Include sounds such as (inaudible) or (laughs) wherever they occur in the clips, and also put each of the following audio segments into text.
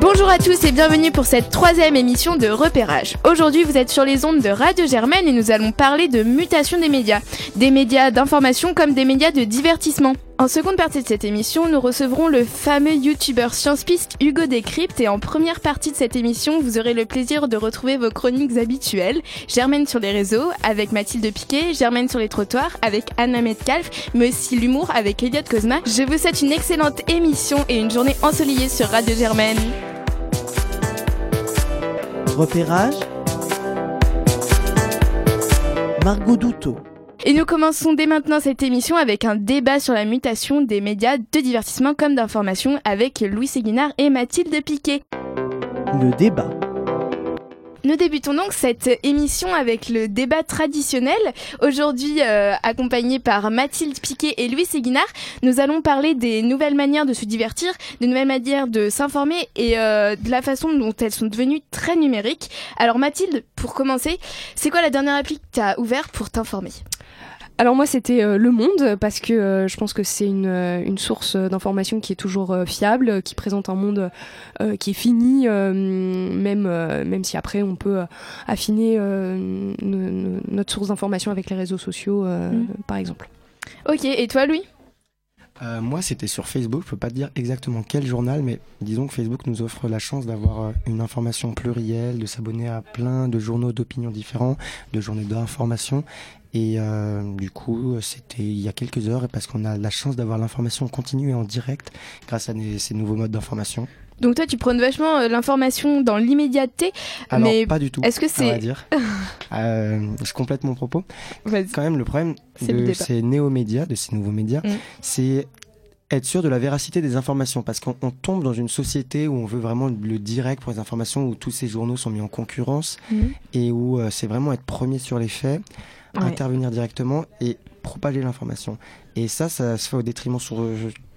Bonjour à tous et bienvenue pour cette troisième émission de repérage. Aujourd'hui, vous êtes sur les ondes de Radio Germaine et nous allons parler de mutation des médias. Des médias d'information comme des médias de divertissement. En seconde partie de cette émission, nous recevrons le fameux youtubeur science-piste Hugo Décrypte et en première partie de cette émission, vous aurez le plaisir de retrouver vos chroniques habituelles. Germaine sur les réseaux avec Mathilde Piquet, Germaine sur les trottoirs avec Anna Metcalf, mais aussi l'humour avec Elliot Cosma. Je vous souhaite une excellente émission et une journée ensoleillée sur Radio Germaine. Repérage Margot Douteau. Et nous commençons dès maintenant cette émission avec un débat sur la mutation des médias de divertissement comme d'information avec Louis Séguinard et Mathilde Piquet. Le débat. Nous débutons donc cette émission avec le débat traditionnel. Aujourd'hui, euh, accompagné par Mathilde Piquet et Louis Séguinard, nous allons parler des nouvelles manières de se divertir, des nouvelles manières de s'informer et euh, de la façon dont elles sont devenues très numériques. Alors Mathilde, pour commencer, c'est quoi la dernière appli que tu as ouverte pour t'informer? Alors moi c'était euh, Le Monde parce que euh, je pense que c'est une, euh, une source d'information qui est toujours fiable, qui présente un monde qui est fini, même, même si après on peut affiner notre source d'information avec les réseaux sociaux mm. par exemple. Ok, et toi Louis? Moi, c'était sur Facebook. Je peux pas te dire exactement quel journal, mais disons que Facebook nous offre la chance d'avoir une information plurielle, de s'abonner à plein de journaux d'opinion différents, de journaux d'information, et euh, du coup, c'était il y a quelques heures, parce qu'on a la chance d'avoir l'information continue et en direct grâce à ces nouveaux modes d'information. Donc toi, tu prônes vachement euh, l'information dans l'immédiateté, mais pas du tout. Est-ce que c'est dire (laughs) euh, Je complète mon propos. Quand même, le problème de ces néo-médias, de ces nouveaux médias, mm. c'est être sûr de la véracité des informations parce qu'on tombe dans une société où on veut vraiment le direct pour les informations où tous ces journaux sont mis en concurrence mm. et où euh, c'est vraiment être premier sur les faits intervenir directement et propager l'information. Et ça, ça se fait au détriment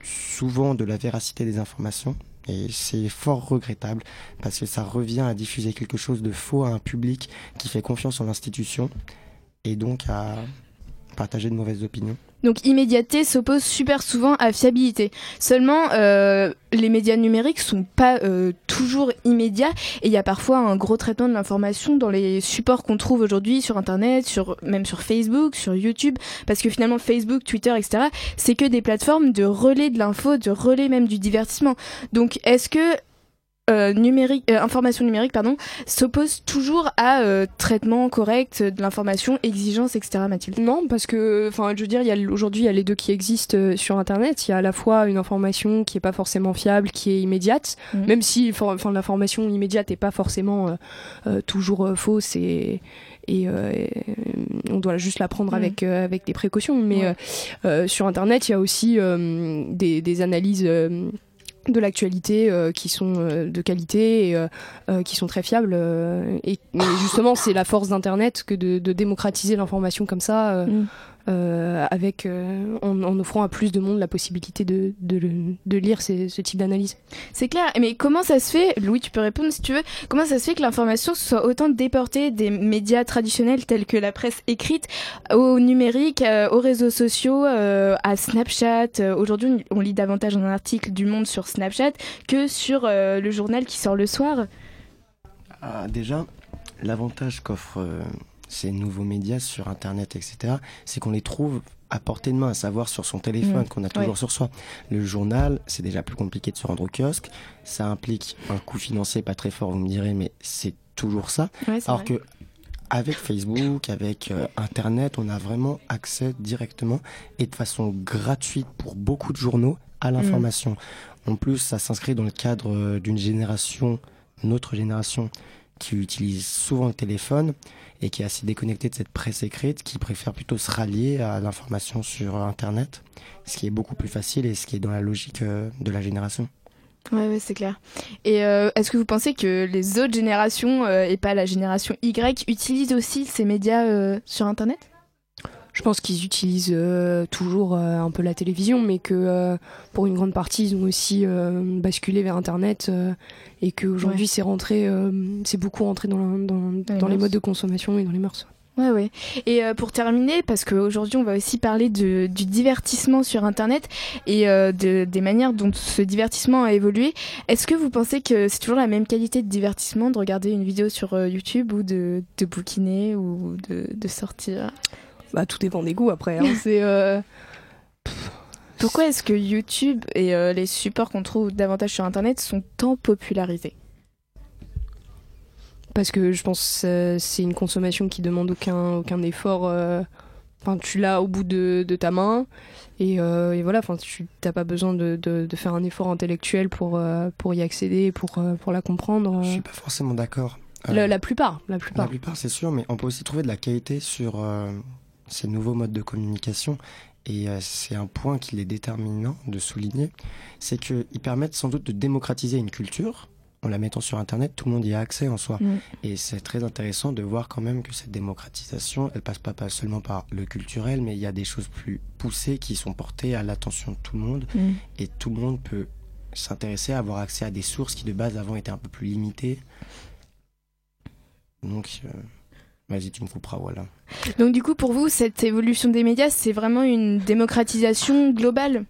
souvent de la véracité des informations. Et c'est fort regrettable parce que ça revient à diffuser quelque chose de faux à un public qui fait confiance en l'institution et donc à partager de mauvaises opinions. Donc immédiateté s'oppose super souvent à fiabilité. Seulement, euh, les médias numériques sont pas euh, toujours immédiats et il y a parfois un gros traitement de l'information dans les supports qu'on trouve aujourd'hui sur Internet, sur même sur Facebook, sur YouTube, parce que finalement Facebook, Twitter, etc. C'est que des plateformes de relais de l'info, de relais même du divertissement. Donc est-ce que euh, numérique, euh, information numérique pardon, s'oppose toujours à euh, traitement correct de l'information, exigence, etc. Mathilde Non, parce que, enfin, je veux dire, aujourd'hui, il y a les deux qui existent sur Internet. Il y a à la fois une information qui est pas forcément fiable, qui est immédiate, mhm. même si, enfin, l'information immédiate n'est pas forcément toujours fausse et et on doit juste la prendre mhm. avec avec des précautions. Mais sur Internet, il y a aussi des, des, analyses de l'actualité euh, qui sont euh, de qualité et euh, qui sont très fiables et, justement c'est la force d'internet que de, démocratiser l'information comme ça mm. Euh, avec euh, en, offrant à plus de monde la possibilité de, de, lire ce type d'analyse. C'est clair, mais comment ça se fait, Louis, tu peux répondre si tu veux, comment ça se fait que l'information soit autant déportée des médias traditionnels tels que la presse écrite au numérique, euh, aux réseaux sociaux, à Snapchat? Aujourd'hui, on lit davantage un article du Monde sur Snapchat que sur le journal qui sort le soir. Ah, déjà, l'avantage qu'offre ces nouveaux médias sur Internet, etc., c'est qu'on les trouve à portée de main, à savoir sur son téléphone, mm. qu'on a toujours sur soi. Le journal, c'est déjà plus compliqué de se rendre au kiosque. Ça implique un coût financier pas très fort, vous me direz, mais c'est toujours ça. Alors que avec Facebook, avec euh, Internet, on a vraiment accès directement et de façon gratuite pour beaucoup de journaux à mm. l'information. En plus, ça s'inscrit dans le cadre euh, d'une génération, notre génération, qui utilise souvent le téléphone et qui est assez déconnecté de cette presse écrite, qui préfère plutôt se rallier à l'information sur Internet, ce qui est beaucoup plus facile et ce qui est dans la logique euh, de la génération. Ouais, c'est clair. Et euh, est-ce que vous pensez que les autres générations, euh, et pas la génération Y, utilisent aussi ces médias sur Internet? Je pense qu'ils utilisent euh, toujours euh, un peu la télévision, mais que euh, pour une grande partie, ils ont aussi basculé vers Internet et qu'aujourd'hui, c'est rentré, c'est beaucoup rentré dans, dans, les modes de consommation et dans les mœurs. Ouais, ouais. Et pour terminer, parce qu'aujourd'hui on va aussi parler de, du divertissement sur Internet et de, des manières dont ce divertissement a évolué, est-ce que vous pensez que c'est toujours la même qualité de divertissement de regarder une vidéo sur YouTube ou de, de bouquiner ou de, de sortir? Bah tout dépend des goûts après. Hein. c'est Pourquoi est-ce que YouTube et les supports qu'on trouve davantage sur Internet sont tant popularisés? Parce que je pense que c'est une consommation qui demande aucun, aucun effort. Euh, enfin, tu l'as au bout de, de ta main et, euh, et voilà. Enfin, tu n'as pas besoin de, de, de, faire un effort intellectuel pour, euh, pour y accéder, pour, pour la comprendre. Je suis pas forcément d'accord. La, la, plupart, la plupart. La plupart, c'est sûr, mais on peut aussi trouver de la qualité sur ces nouveaux modes de communication. Et c'est un point qu'il est déterminant de souligner, c'est qu'ils permettent sans doute de démocratiser une culture, en la mettant sur Internet, tout le monde y a accès en soi. Mm. Et c'est très intéressant de voir quand même que cette démocratisation, elle passe pas, pas seulement par le culturel, mais il y a des choses plus poussées qui sont portées à l'attention de tout le monde. Mm. Et tout le monde peut s'intéresser à avoir accès à des sources qui de base avant étaient un peu plus limitées. Donc, euh, vas-y, tu me couperas, voilà. Donc du coup, pour vous, cette évolution des médias, c'est vraiment une démocratisation globale?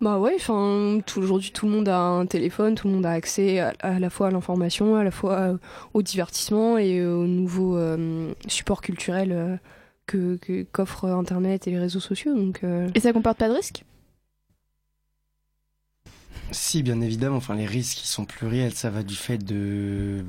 Bah ouais, enfin, aujourd'hui tout le monde a un téléphone, tout le monde a accès à, la fois à l'information, à la fois euh, au divertissement et aux nouveaux euh, supports culturels euh, que qu'offrent Internet et les réseaux sociaux. Donc, Et ça comporte pas de risques? Si, bien évidemment. Enfin, les risques ils sont pluriels. Ça va du fait de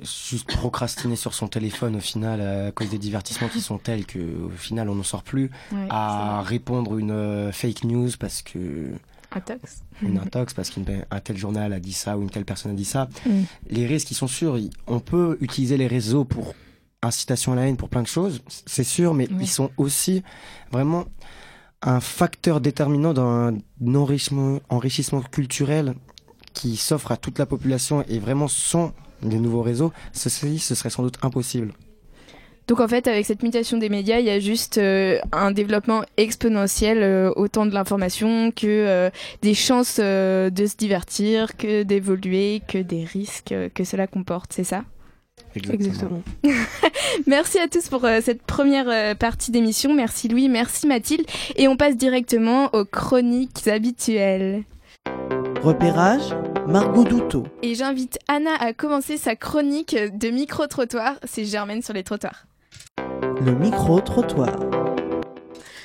juste procrastiner sur son téléphone au final à cause des divertissements qui sont tels que au final on n'en sort plus à répondre une euh, fake news parce que intox une intox parce qu'un tel journal a dit ça ou une telle personne a dit ça. Mm. les risques ils sont sûrs. On peut utiliser les réseaux pour incitation à la haine pour plein de choses c'est sûr mais ils sont aussi vraiment un facteur déterminant d'un enrichissement, enrichissement culturel qui s'offre à toute la population et vraiment sans des nouveaux réseaux, ceci, ce serait sans doute impossible. Donc en fait, avec cette mutation des médias, il y a juste euh, un développement exponentiel, euh, autant de l'information que euh, des chances de se divertir, que d'évoluer, que des risques que cela comporte, c'est ça? Exactement. (laughs) merci à tous pour cette première partie d'émission. Merci Louis, merci Mathilde. Et on passe directement aux chroniques habituelles. Repérage, Margot Douteau. Et j'invite Anna à commencer sa chronique de micro-trottoir. C'est Germaine sur les trottoirs. Le micro-trottoir.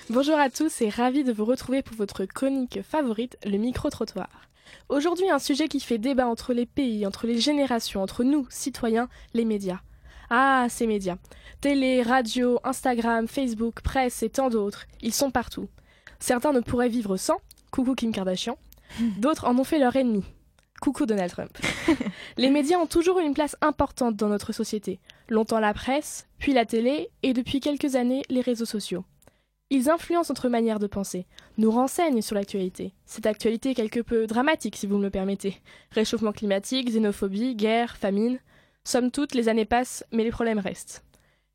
Bonjour à tous et ravi de vous retrouver pour votre chronique favorite, le micro-trottoir. Aujourd'hui, un sujet qui fait débat entre les pays, entre les générations, entre nous, citoyens, les médias. Ah, ces médias. Télé, radio, Instagram, Facebook, presse et tant d'autres, ils sont partout. Certains ne pourraient vivre sans, coucou Kim Kardashian, (laughs) D'autres en ont fait leur ennemi. Coucou Donald Trump. (laughs) les médias ont toujours eu une place importante dans notre société. Longtemps la presse, puis la télé, et depuis quelques années les réseaux sociaux. Ils influencent notre manière de penser, nous renseignent sur l'actualité. Cette actualité est quelque peu dramatique, si vous me le permettez. Réchauffement climatique, xénophobie, guerre, famine. Somme toute, les années passent, mais les problèmes restent.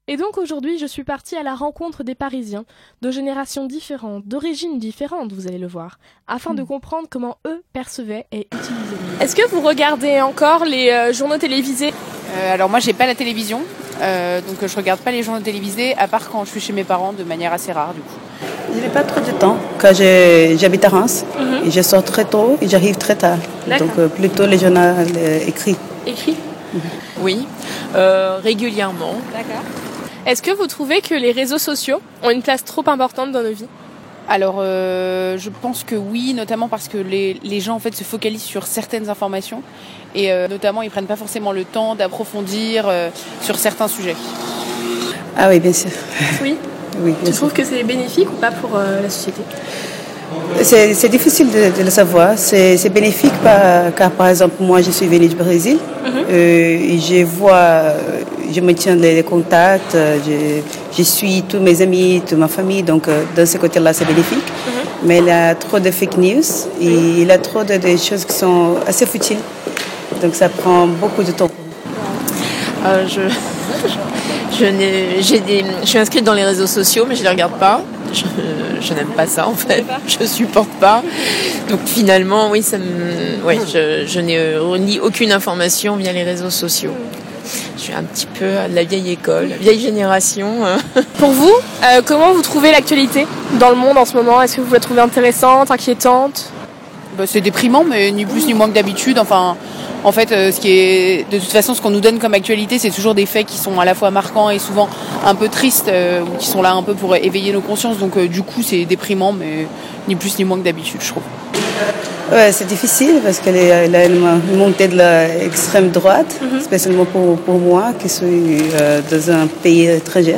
Et donc aujourd'hui, je suis partie à la rencontre des Parisiens, de générations différentes, d'origines différentes, vous allez le voir, afin de hmm. comprendre comment eux percevaient et utilisaient le Est-ce que vous regardez encore les euh, journaux télévisés? Euh, Alors moi, j'ai pas la télévision, euh, donc je regarde pas les journaux télévisés, à part quand je suis chez mes parents, de manière assez rare du coup. Je n'ai pas trop de temps. Quand j'habite à Reims, mhm. et je sors très tôt et j'arrive très tard. Donc plutôt les journaux écrits. Écrits? Oui, régulièrement. D'accord. Est-ce que vous trouvez que les réseaux sociaux ont une place trop importante dans nos vies alors, euh, je pense que oui, notamment parce que les, les, gens en fait se focalisent sur certaines informations et euh, notamment ils prennent pas forcément le temps d'approfondir euh, sur certains sujets. Ah oui, bien sûr. Oui. (laughs) oui tu trouves que c'est bénéfique ou pas pour la société c'est difficile de, le savoir. C'est bénéfique car, par exemple, moi, je suis venue du Brésil. Mhm. et je vois je me tiens les contacts, euh, je, suis tous mes amis, toute ma famille, donc euh, dans ce côté-là, c'est bénéfique. Mhm. Mais il y a trop de fake news et il y a trop de, choses qui sont assez futiles. Donc ça prend beaucoup de temps. Euh, je, (laughs) je, des, je suis inscrite dans les réseaux sociaux, mais je ne les regarde pas. Je, n'aime pas ça en fait. (laughs) Je supporte pas. Donc finalement, oui, ça me, ouais, je, je n'ai aucune information via les réseaux sociaux. Je suis un petit peu de la vieille école, vieille génération. (laughs) Pour vous, comment vous trouvez l'actualité dans le monde en ce moment? Est-ce que vous la trouvez intéressante, inquiétante? Bah, C'est déprimant, mais ni plus ni moins que d'habitude. Enfin, en fait, euh, ce qui est, de toute façon, ce qu'on nous donne comme actualité, c'est toujours des faits qui sont à la fois marquants et souvent un peu tristes, euh, qui sont là un peu pour éveiller nos consciences. Donc, euh, du coup, c'est déprimant, mais ni plus ni moins que d'habitude, je trouve. Ouais, c'est difficile parce qu'elle a une montée de l'extrême droite, mhm. spécialement pour, pour, moi qui suis dans un pays étranger.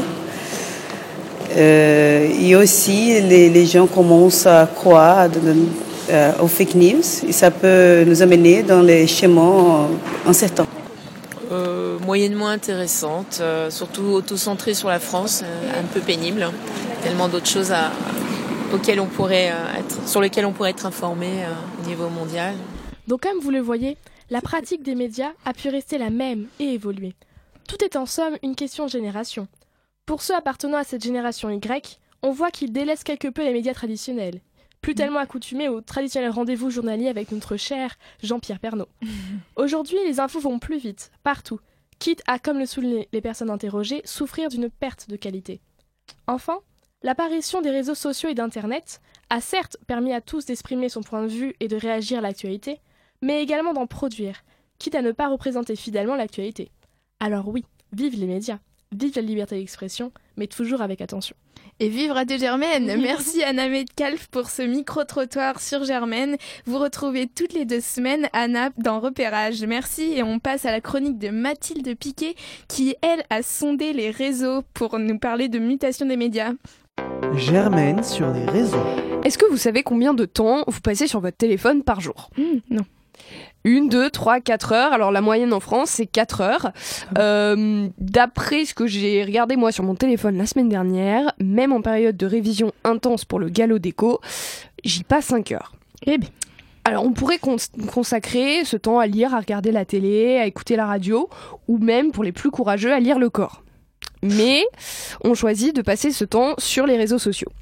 et aussi, les, les, gens commencent à croire euh, aux fake news et ça peut nous amener dans les schémas incertains. Euh, moyennement intéressante, euh, surtout auto-centrée sur la France, euh, un peu pénible. Tellement d'autres choses à, on pourrait être, sur lesquelles on pourrait être informé au niveau mondial. Donc comme vous le voyez, la pratique des médias a pu rester la même et évoluer. Tout est en somme une question de génération. Pour ceux appartenant à cette génération Y, on voit qu'ils délaissent quelque peu les médias traditionnels plus tellement accoutumé au traditionnel rendez-vous journalier avec notre cher Jean-Pierre Pernaud. (laughs) Aujourd'hui, les infos vont plus vite, partout, quitte à, comme le soulignaient les personnes interrogées, souffrir d'une perte de qualité. Enfin, l'apparition des réseaux sociaux et d'Internet a certes permis à tous d'exprimer son point de vue et de réagir à l'actualité, mais également d'en produire, quitte à ne pas représenter fidèlement l'actualité. Alors oui, vive les médias, vive la liberté d'expression, mais toujours avec attention et vivre à Germaine. Merci Anna Metcalf pour ce micro-trottoir sur Germaine. Vous retrouvez toutes les deux semaines Anna dans Repérage. Merci et on passe à la chronique de Mathilde Piquet qui, elle, a sondé les réseaux pour nous parler de mutation des médias. Germaine sur les réseaux. Est-ce que vous savez combien de temps vous passez sur votre téléphone par jour? Hmm, Non une, deux, trois, quatre heures. Alors la moyenne en France, c'est quatre heures. Ah euh, d'après ce que j'ai regardé moi sur mon téléphone la semaine dernière, même en période de révision intense pour le galop d'écho, j'y passe cinq heures. Eh bien. Alors on pourrait consacrer ce temps à lire, à regarder la télé, à écouter la radio, ou même pour les plus courageux à lire le corps. Mais on choisit de passer ce temps sur les réseaux sociaux.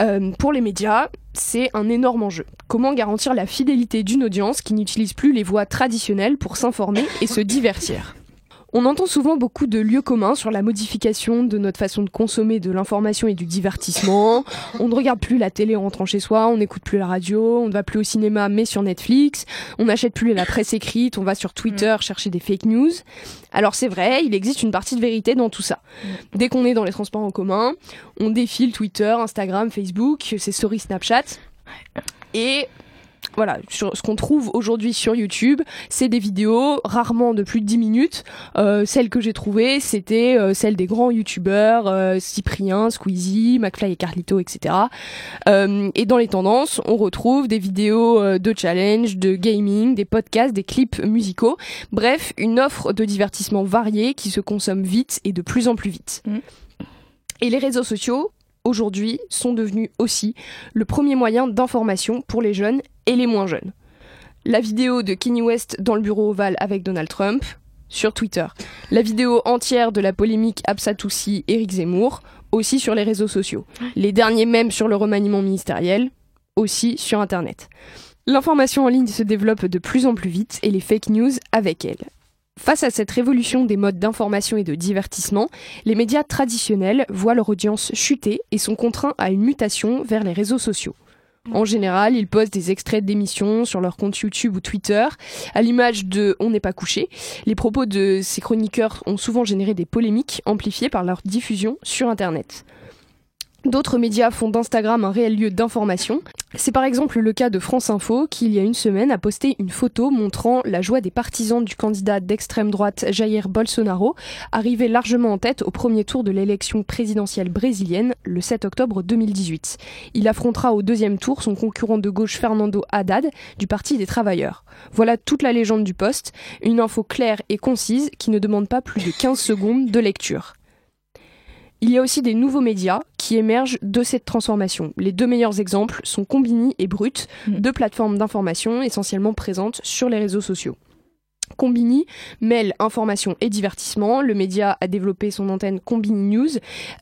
Euh, pour les médias, c'est un énorme enjeu. Comment garantir la fidélité d'une audience qui n'utilise plus les voies traditionnelles pour s'informer et se divertir? On entend souvent beaucoup de lieux communs sur la modification de notre façon de consommer de l'information et du divertissement. On ne regarde plus la télé en rentrant chez soi, on n'écoute plus la radio, on ne va plus au cinéma mais sur Netflix, on n'achète plus la presse écrite, on va sur Twitter mm. chercher des fake news. Alors c'est vrai, il existe une partie de vérité dans tout ça. Mm. Dès qu'on est dans les transports en commun, on défile Twitter, Instagram, Facebook, ses stories Snapchat. Et voilà, sur ce qu'on trouve aujourd'hui sur YouTube, c'est des vidéos rarement de plus de 10 minutes. Euh, celles que j'ai trouvées, c'était euh, celles des grands youtubeurs, euh, Cyprien, Squeezie, McFly et Carlito, etc. Euh, et dans les tendances, on retrouve des vidéos euh, de challenge, de gaming, des podcasts, des clips musicaux. Bref, une offre de divertissement variée qui se consomme vite et de plus en plus vite. Mm. Et les réseaux sociaux, aujourd'hui sont devenus aussi le premier moyen d'information pour les jeunes et les moins jeunes. La vidéo de Kanye West dans le bureau ovale avec Donald Trump sur Twitter. La vidéo entière de la polémique Absatoussi Éric Zemmour aussi sur les réseaux sociaux. Les derniers même sur le remaniement ministériel aussi sur internet. L'information en ligne se développe de plus en plus vite et les fake news avec elle. Face à cette révolution des modes d'information et de divertissement, les médias traditionnels voient leur audience chuter et sont contraints à une mutation vers les réseaux sociaux. En général, ils postent des extraits d'émissions sur leur compte YouTube ou Twitter, à l'image de On n'est pas couché. Les propos de ces chroniqueurs ont souvent généré des polémiques amplifiées par leur diffusion sur Internet. D'autres médias font d'Instagram un réel lieu d'information. C'est par exemple le cas de France Info qui, il y a une semaine, a posté une photo montrant la joie des partisans du candidat d'extrême droite Jair Bolsonaro, arrivé largement en tête au premier tour de l'élection présidentielle brésilienne le 7 octobre 2018. Il affrontera au deuxième tour son concurrent de gauche Fernando Haddad du Parti des Travailleurs. Voilà toute la légende du poste, une info claire et concise qui ne demande pas plus de 15 secondes de lecture. Il y a aussi des nouveaux médias qui émergent de cette transformation. Les deux meilleurs exemples sont Combini et Brut, mm. deux plateformes d'information essentiellement présentes sur les réseaux sociaux. Combini mêle information et divertissement. Le média a développé son antenne Combini News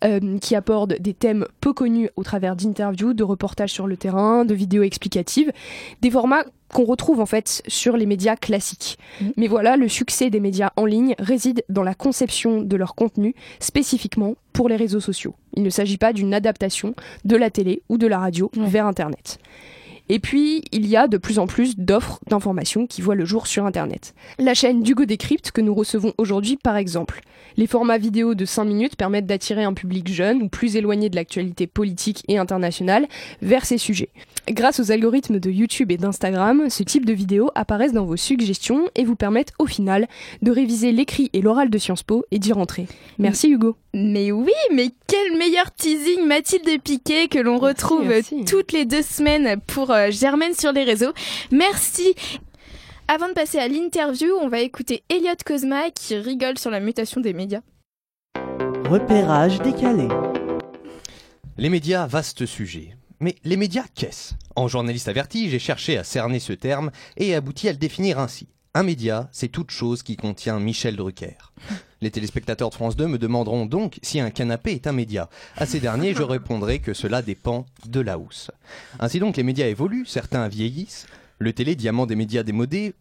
euh, qui aborde des thèmes peu connus au travers d'interviews, de reportages sur le terrain, de vidéos explicatives, des formats qu'on retrouve en fait sur les médias classiques. Mmh. Mais voilà, le succès des médias en ligne réside dans la conception de leur contenu spécifiquement pour les réseaux sociaux. Il ne s'agit pas d'une adaptation de la télé ou de la radio vers Internet. Et puis, il y a de plus en plus d'offres d'informations qui voient le jour sur Internet. La chaîne d'Hugo Décrypte que nous recevons aujourd'hui, par exemple. Les formats vidéo de 5 minutes permettent d'attirer un public jeune ou plus éloigné de l'actualité politique et internationale vers ces sujets. Grâce aux algorithmes de YouTube et d'Instagram, ce type de vidéos apparaissent dans vos suggestions et vous permettent au final de réviser l'écrit et l'oral de Sciences Po et d'y rentrer. Merci Hugo. Mais oui, mais quel meilleur teasing Mathilde Piquet que l'on retrouve toutes les deux semaines pour euh, Germaine sur les réseaux. Merci. Avant de passer à l'interview, on va écouter Elliot Cosma qui rigole sur la mutation des médias. Repérage décalé. Les médias, vaste sujet. Mais les médias, qu'est-ce? En journaliste averti, j'ai cherché à cerner ce terme et abouti à le définir ainsi. Un média, c'est toute chose qui contient Michel Drucker. Les téléspectateurs de France 2 me demanderont donc si un canapé est un média. À ces derniers, je (laughs) répondrai que cela dépend de la housse. Ainsi donc, les médias évoluent, certains vieillissent. Le télé, diamant des médias démodés,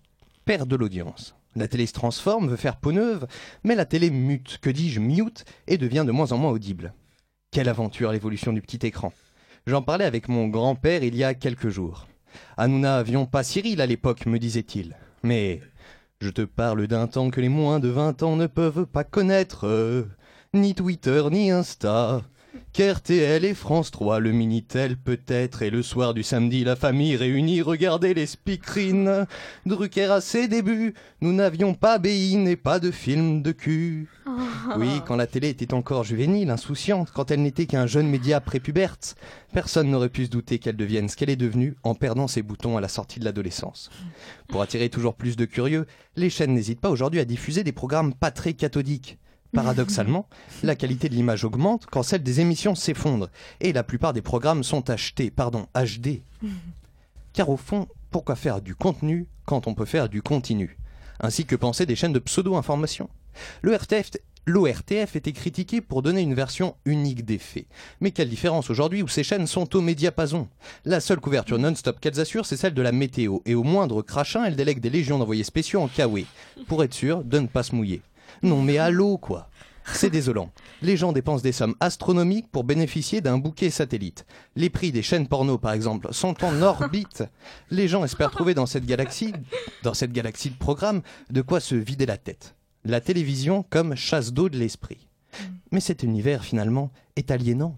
perd de l'audience. La télé se transforme, veut faire peau neuve, mais la télé mute, que dis-je, mute, et devient de moins en moins audible. Quelle aventure l'évolution du petit écran. J'en parlais avec mon grand-père il y a quelques jours. Ah, nous n'avions pas Cyril à l'époque, me disait-il. Mais je te parle d'un temps que les moins de 20 ans ne peuvent pas connaître. Ni Twitter, ni Insta. Qu'RTL et France 3, le Minitel peut-être, et le soir du samedi, la famille réunie regardait les speakerines. Drucker à ses débuts, nous n'avions pas Bein et pas de film de cul. Oui, quand la télé était encore juvénile, insouciante, quand elle n'était qu'un jeune média prépuberte, personne n'aurait pu se douter qu'elle devienne ce qu'elle est devenue en perdant ses boutons à la sortie de l'adolescence. Pour attirer toujours plus de curieux, les chaînes n'hésitent pas aujourd'hui à diffuser des programmes pas très cathodiques. Paradoxalement, la qualité de l'image augmente quand celle des émissions s'effondre et la plupart des programmes sont achetés, pardon, HD. Car au fond, pourquoi faire du contenu quand on peut faire du continu? Ainsi que pensaient des chaînes de pseudo-information. Le RTF, L'ORTF était critiqué pour donner une version unique des faits. Mais quelle différence aujourd'hui où ces chaînes sont au médiapason? La seule couverture non-stop qu'elles assurent, c'est celle de la météo, et au moindre crachin, elles délèguent des légions d'envoyés spéciaux en Kawe, pour être sûr de ne pas se mouiller. Non mais allô quoi c'est désolant. Les gens dépensent des sommes astronomiques pour bénéficier d'un bouquet satellite. Les prix des chaînes porno, par exemple, sont en orbite. Les gens espèrent trouver dans cette galaxie, dans cette galaxie de programmes, de quoi se vider la tête. La télévision comme chasse d'eau de l'esprit. Mais cet univers, finalement, est aliénant.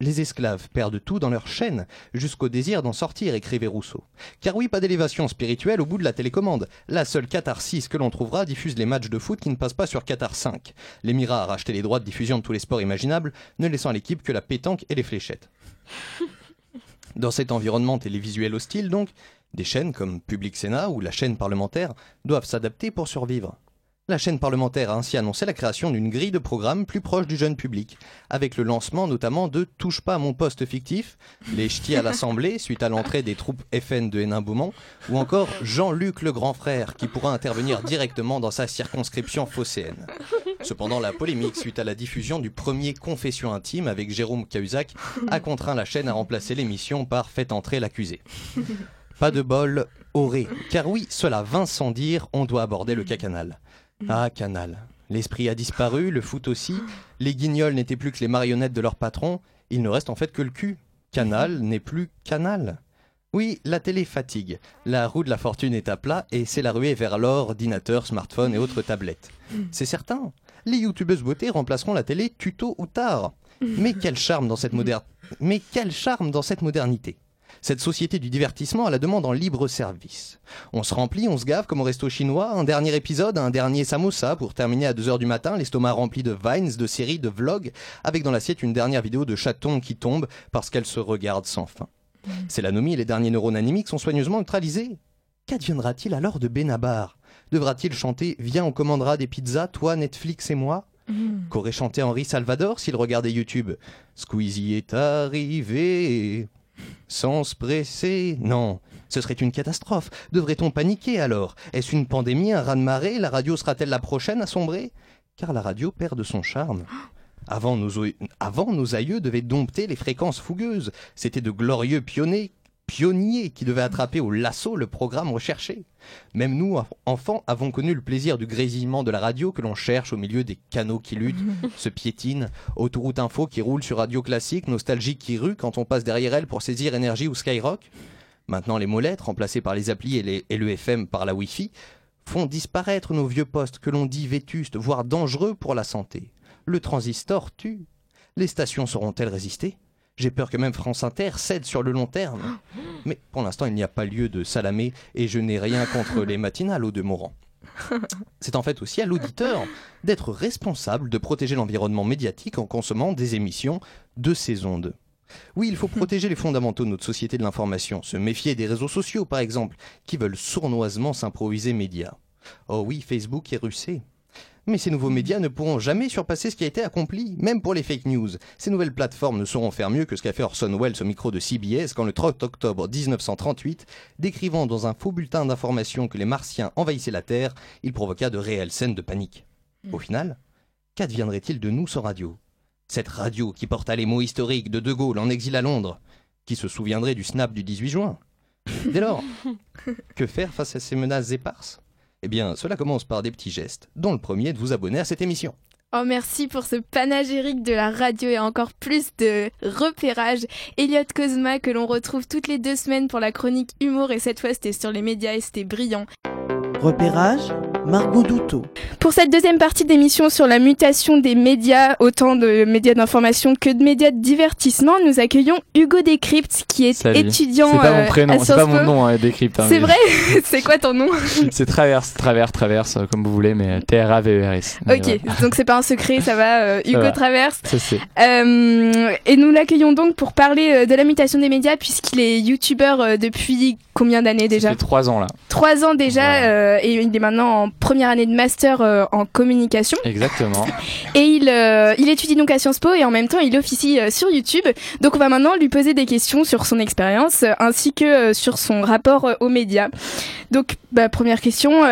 Les esclaves perdent tout dans leur chaîne, jusqu'au désir d'en sortir, écrivait Rousseau. Car oui, pas d'élévation spirituelle au bout de la télécommande. La seule Qatar 6 que l'on trouvera diffuse les matchs de foot qui ne passent pas sur Qatar 5. L'Émirat a racheté les droits de diffusion de tous les sports imaginables, ne laissant à l'équipe que la pétanque et les fléchettes. (laughs) Dans cet environnement télévisuel hostile, donc, des chaînes comme Public Sénat ou la chaîne parlementaire doivent s'adapter pour survivre. La chaîne parlementaire a ainsi annoncé la création d'une grille de programmes plus proche du jeune public, avec le lancement notamment de Touche pas à mon poste fictif, les ch'tis à l'Assemblée (laughs) suite à l'entrée des troupes FN de Hénin-Beaumont, ou encore Jean-Luc le grand frère qui pourra intervenir directement dans sa circonscription phocéenne. Cependant, la polémique suite à la diffusion du premier Confession intime avec Jérôme Cahuzac a contraint la chaîne à remplacer l'émission par Faites entrer l'accusé. Pas de bol, aurait. Car oui, cela vint sans dire, on doit aborder le cacanal. Ah, Canal. L'esprit a disparu, le foot aussi. Les guignols n'étaient plus que les marionnettes de leur patron. Il ne reste en fait que le cul. Canal n'est plus Canal. Oui, la télé fatigue. La roue de la fortune est à plat et c'est la ruée vers l'ordinateur, smartphone et autres tablettes. C'est certain. Les youtubeuses beauté remplaceront la télé tuto ou tard. Mais quel charme dans cette moderne... (laughs) Mais quel charme dans cette modernité cette société du divertissement à la demande en libre service. On se remplit, on se gave comme au resto chinois, un dernier épisode, un dernier samosa pour terminer à 2h du matin, l'estomac rempli de vines, de séries, de vlogs, avec dans l'assiette une dernière vidéo de chaton qui tombe parce qu'elle se regarde sans fin. C'est l'anomie et les derniers neurones animiques sont soigneusement neutralisés. Qu'adviendra-t-il alors de Benabar? Devra-t-il chanter Viens, on commandera des pizzas, toi, Netflix et moi Qu'aurait chanté Henri Salvador s'il regardait YouTube? Squeezie est arrivé Sans se presser Non, ce serait une catastrophe. Devrait-on paniquer alors? Est-ce une pandémie, un raz-de-marée? La radio sera-t-elle la prochaine à sombrer? Car la radio perd de son charme. Avant nos, avant, nos aïeux devaient dompter les fréquences fougueuses. C'étaient de glorieux pionniers pionniers qui devaient attraper au lasso le programme recherché. Même nous, enfants, avons connu le plaisir du grésillement de la radio que l'on cherche au milieu des canaux qui luttent, (laughs) se piétinent, autoroute info qui roule sur radio classique, nostalgique qui rue quand on passe derrière elle pour saisir énergie ou Skyrock. Maintenant, les molettes, remplacées par les applis et, les, et le FM par la Wi-Fi, font disparaître nos vieux postes que l'on dit vétustes, voire dangereux pour la santé. Le transistor tue. Les stations sauront-elles résister j'ai peur que même France Inter cède sur le long terme. (gasps) Mais pour l'instant, il n'y a pas lieu de salamer et je n'ai rien contre les matinales au demeurant. (laughs) C'est en fait aussi à l'auditeur d'être responsable de protéger l'environnement médiatique en consommant des émissions de ces ondes. Oui, il faut (laughs) protéger les fondamentaux de notre société de l'information, se méfier des réseaux sociaux par exemple, qui veulent sournoisement s'improviser médias. Oh oui, Facebook est russé. Mais ces nouveaux médias ne pourront jamais surpasser ce qui a été accompli, même pour les fake news. Ces nouvelles plateformes ne sauront faire mieux que ce qu'a fait Orson Welles au micro de CBS quand le 30 octobre 1938, décrivant dans un faux bulletin d'information que les Martiens envahissaient la Terre, il provoqua de réelles scènes de panique. Au final, qu'adviendrait-il de nous sans radio? Cette radio qui porta les mots historiques de De Gaulle en exil à Londres, qui se souviendrait du snap du 18 juin? Dès lors, (laughs) que faire face à ces menaces éparses? Eh bien, cela commence par des petits gestes, dont le premier est de vous abonner à cette émission. Oh merci pour ce panagérique de la radio et encore plus de repérage. Elliot Cosma que l'on retrouve toutes les deux semaines pour la chronique humour et cette fois c'était sur les médias et c'était brillant. Repérage Margot Douteau. Pour cette deuxième partie d'émission sur la mutation des médias, autant de médias d'information que de médias de divertissement, nous accueillons Hugo Décrypte qui est étudiant. C'est pas mon euh, prénom, c'est pas mon nom, hein, Décrypte. Hein, c'est vrai (laughs) (laughs) C'est quoi ton nom C'est Traverse, Traverse, Traverse, comme vous voulez, mais T-R-A-V-E-R-S. Ok, donc c'est pas un secret, ça va, euh, Hugo Traverse. Ça c'est. Euh, et nous l'accueillons donc pour parler de la mutation des médias puisqu'il est youtubeur depuis combien d'années déjà trois ans là. Trois ans déjà, et il est maintenant en première année de master euh, en communication. Exactement. (laughs) Et il, euh, il étudie donc à Sciences Po et en même temps il officie euh, sur YouTube. Donc on va maintenant lui poser des questions sur son expérience ainsi que sur son rapport aux médias. Donc bah, première question,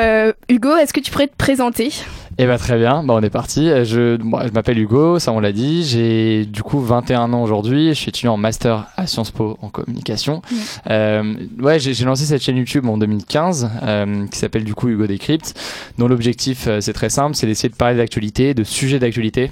Hugo, est-ce que tu pourrais te présenter? Eh ben très bien, bah, on est parti. Je, je m'appelle Hugo, ça on l'a dit. J'ai du coup 21 ans aujourd'hui. Je suis étudiant en master à Sciences Po en communication. Euh, ouais, j'ai lancé cette chaîne YouTube en 2015 euh, qui s'appelle du coup Hugo Decrypt, dont l'objectif euh, c'est très simple, c'est d'essayer de parler d'actualité, de sujets d'actualité.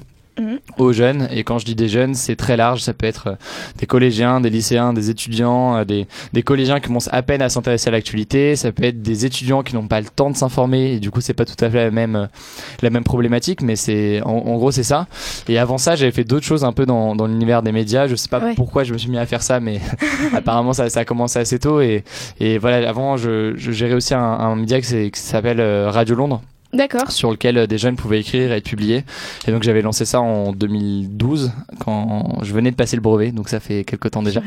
Aux jeunes. Et quand je dis des jeunes, c'est très large. Ça peut être euh, des collégiens, des lycéens, des étudiants, euh, des, des collégiens qui commencent à peine à s'intéresser à l'actualité. Ça peut être des étudiants qui n'ont pas le temps de s'informer. Et du coup, c'est pas tout à fait la même, euh, la même problématique, mais c'est, en, gros, c'est ça. Et avant ça, j'avais fait d'autres choses un peu dans, dans l'univers des médias. Je sais pas pourquoi je me suis mis à faire ça, mais (laughs) (laughs) apparemment, ça, ça a commencé assez tôt. Et, et voilà, avant, je, je gérais aussi un, un média qui s'appelle Radio Londres. D'accord. Sur lequel euh, des jeunes pouvaient écrire et être publiés. Et donc j'avais lancé ça en 2012 quand je venais de passer le brevet, donc ça fait quelques temps déjà.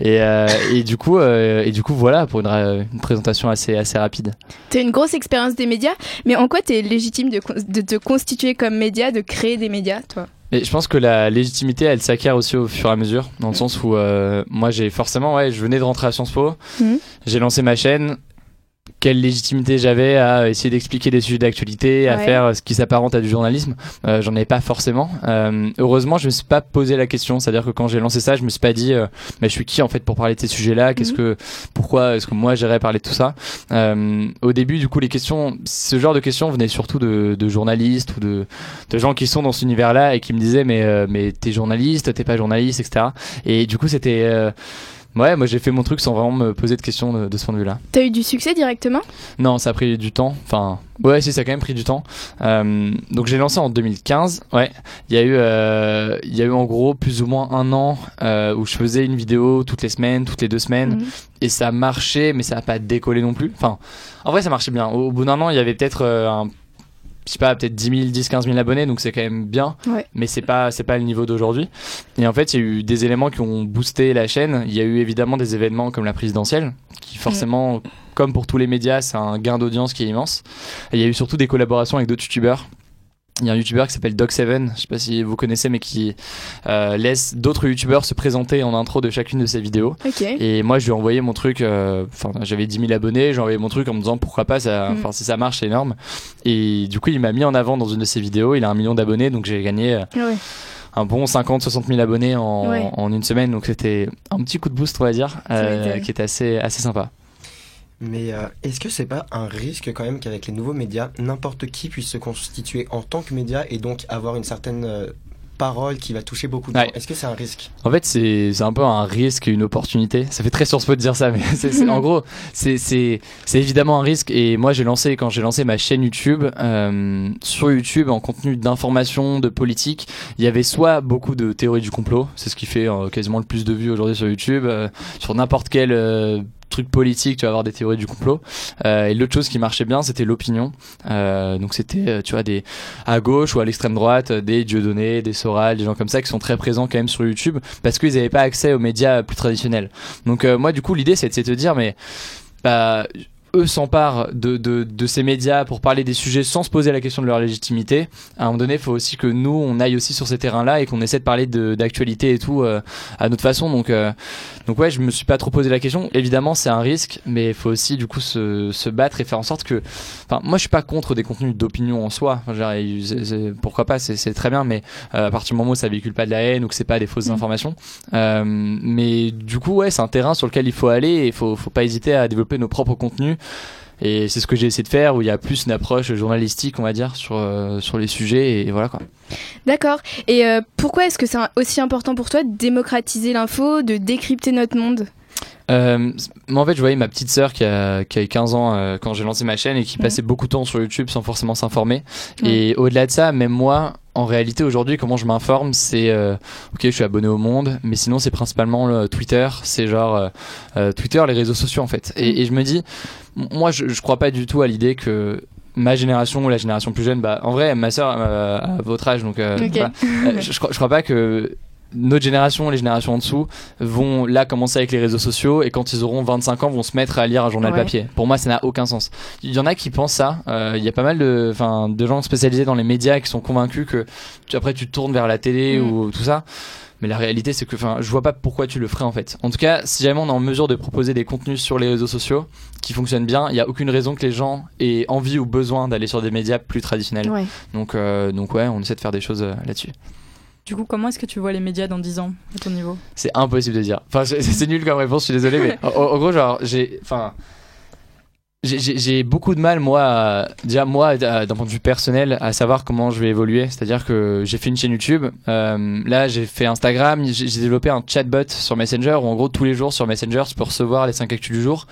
Et, euh, et du coup, euh, et du coup voilà pour une, une, présentation assez assez rapide. Tu as une grosse expérience des médias, mais en quoi tu es légitime de, de te constituer comme média, de créer des médias, toi? Et je pense que la légitimité, elle s'acquiert aussi au fur et à mesure, dans le sens où moi j'ai forcément, ouais, je venais de rentrer à Sciences Po, mmh. j'ai lancé ma chaîne, quelle légitimité j'avais à essayer d'expliquer des sujets d'actualité, à faire ce qui s'apparente à du journalisme. Euh, J'en avais pas forcément. Euh, heureusement, je me suis pas posé la question. C'est-à-dire que quand j'ai lancé ça, je me suis pas dit, euh, mais je suis qui en fait pour parler de ces sujets-là? Qu'est-ce mhm. que, pourquoi est-ce que moi j'irais parler de tout ça? Euh, Au début, du coup, les questions, ce genre de questions venaient surtout de, de journalistes ou de, de, gens qui sont dans cet univers-là et qui me disaient, mais euh, mais t'es journaliste, t'es pas journaliste, etc. Et du coup, c'était Ouais, moi j'ai fait mon truc sans vraiment me poser de questions de, ce point de vue-là. T'as eu du succès directement? Non, ça a pris du temps. Enfin, ouais, si, ça a quand même pris du temps. Euh, donc j'ai lancé en 2015. Ouais, il y a eu, euh, il y a eu en gros plus ou moins un an euh, où je faisais une vidéo toutes les semaines, toutes les deux semaines, mhm. et ça marchait, mais ça a pas décollé non plus. Enfin, en vrai, ça marchait bien. Au, au bout d'un an, il y avait peut-être un je sais pas, peut-être 10 000, 10, 15 000 abonnés, donc c'est quand même bien, mais c'est pas, c'est pas le niveau d'aujourd'hui. Et en fait, il y a eu des éléments qui ont boosté la chaîne. Il y a eu évidemment des événements comme la présidentielle, qui forcément, comme pour tous les médias, c'est un gain d'audience qui est immense. Et il y a eu surtout des collaborations avec d'autres youtubeurs il y a un youtubeur qui s'appelle Doc7, je sais pas si vous connaissez, mais qui euh, laisse d'autres youtubeurs se présenter en intro de chacune de ses vidéos. Et moi, je lui ai envoyé mon truc, euh, enfin, j'avais 10 000 abonnés, j'ai envoyé mon truc en me disant pourquoi pas, ça, mm. si ça marche, c'est énorme. Et du coup, il m'a mis en avant dans une de ses vidéos, il a un million d'abonnés, donc j'ai gagné. Euh, ah un bon 50-60 000 abonnés en, en, une semaine, donc c'était un petit coup de boost, on va dire, qui était assez, assez sympa. Mais euh, est-ce que c'est pas un risque quand même qu'avec les nouveaux médias, n'importe qui puisse se constituer en tant que média et donc avoir une certaine euh, parole qui va toucher beaucoup de gens? Est-ce que c'est un risque? En fait, c'est un peu un risque et une opportunité. Ça fait très Sciences de dire ça, mais (laughs) en gros, c'est évidemment un risque. Et moi, j'ai lancé, quand j'ai lancé ma chaîne YouTube, euh, sur YouTube, en contenu d'information, de politique, il y avait soit beaucoup de théories du complot, c'est ce qui fait quasiment le plus de vues aujourd'hui sur YouTube, sur n'importe quel truc politique, tu vas avoir des théories du complot. Euh, et l'autre chose qui marchait bien, c'était l'opinion. Euh, donc c'était, euh, tu vois, des à gauche ou à l'extrême droite, des Dieudonné, des Soral, des gens comme ça qui sont très présents quand même sur YouTube parce qu'ils n'avaient pas accès aux médias plus traditionnels. Donc moi, du coup, l'idée, c'est de te dire, mais bah, eux s'emparent de, de, de, ces médias pour parler des sujets sans se poser la question de leur légitimité, à un moment donné, il faut aussi que nous, on aille aussi sur ces terrains-là et qu'on essaie de parler d'actualité et tout euh, à notre façon. Donc, euh, donc ouais, je me suis pas trop posé la question. Évidemment, c'est un risque, mais il faut aussi du coup se, se, battre et faire en sorte que. Enfin, moi, je suis pas contre des contenus d'opinion en soi. Genre, pourquoi pas, c'est très bien, mais euh, à partir du moment où ça véhicule pas de la haine ou que c'est pas des fausses mmh. informations. mais du coup, ouais, c'est un terrain sur lequel il faut aller et il faut, faut pas hésiter à développer nos propres contenus et c'est ce que j'ai essayé de faire, où il y a plus une approche journalistique, on va dire, sur, euh, sur les sujets, et, voilà quoi. D'accord. Et euh, pourquoi est-ce que c'est aussi important pour toi de démocratiser l'info, de décrypter notre monde? Euh, en fait, je voyais ma petite sœur qui a, qui a 15 ans euh, quand j'ai lancé ma chaîne et qui passait beaucoup de temps sur YouTube sans forcément s'informer. Et au-delà de ça, même moi, en réalité, aujourd'hui, comment je m'informe, c'est euh, ok, je suis abonné au Monde, mais sinon, c'est principalement le Twitter, c'est genre euh, Twitter, les réseaux sociaux en fait. Et, mm. et je me dis, moi, je, je crois pas du tout à l'idée que ma génération ou la génération plus jeune, bah, en vrai, ma sœur a votre âge, donc je, je, crois, je crois pas que notre génération, les générations en dessous, vont là commencer avec les réseaux sociaux et quand ils auront 25 ans, vont se mettre à lire un journal papier. Pour moi, ça n'a aucun sens. Il y en a qui pensent ça. Euh, il y a pas mal de, de gens spécialisés dans les médias qui sont convaincus que tu, après tu te tournes vers la télé mm. ou tout ça. Mais la réalité, c'est que, enfin, je vois pas pourquoi tu le ferais en fait. En tout cas, si jamais on est en mesure de proposer des contenus sur les réseaux sociaux qui fonctionnent bien, il y a aucune raison que les gens aient envie ou besoin d'aller sur des médias plus traditionnels. Donc, euh, donc ouais, on essaie de faire des choses euh, là-dessus. Du coup, comment est-ce que tu vois les médias dans 10 ans, à ton niveau C'est impossible de dire. Enfin, c'est nul comme réponse, je suis désolé, mais (laughs) en, gros, genre, j'ai. Enfin. J'ai beaucoup de mal, moi, déjà moi, d'un point de vue personnel, à savoir comment je vais évoluer. C'est-à-dire que j'ai fait une chaîne YouTube, euh, là j'ai fait Instagram, j'ai développé un chatbot sur Messenger, où en gros tous les jours sur Messenger, tu peux recevoir les 5 actus du jour.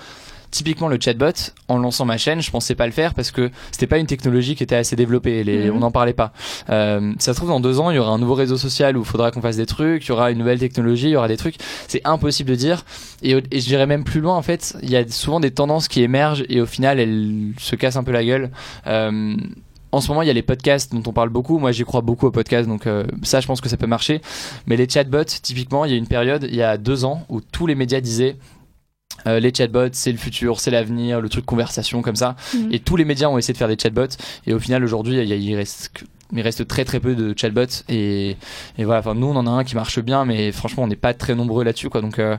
Typiquement le chatbot, en lançant ma chaîne, je pensais pas le faire parce que c'était pas une technologie qui était assez développée. Les, mhm. On n'en parlait pas. Euh, ça se trouve dans deux ans, il y aura un nouveau réseau social où il faudra qu'on fasse des trucs, il y aura une nouvelle technologie, il y aura des trucs. C'est impossible de dire. Et, et je dirais même plus loin en fait. Il y a souvent des tendances qui émergent et au final elles se cassent un peu la gueule. Euh, en ce moment, il y a les podcasts dont on parle beaucoup. Moi, j'y crois beaucoup aux podcasts, donc euh, ça, je pense que ça peut marcher. Mais les chatbots, typiquement, il y a une période, il y a deux ans, où tous les médias disaient euh, les chatbots, c'est le futur, c'est l'avenir, le truc conversation comme ça. Mhm. Et tous les médias ont essayé de faire des chatbots. Et au final, aujourd'hui, il, reste il reste très très peu de chatbots et, et voilà enfin nous on en a un qui marche bien mais franchement on n'est pas très nombreux là-dessus quoi donc euh,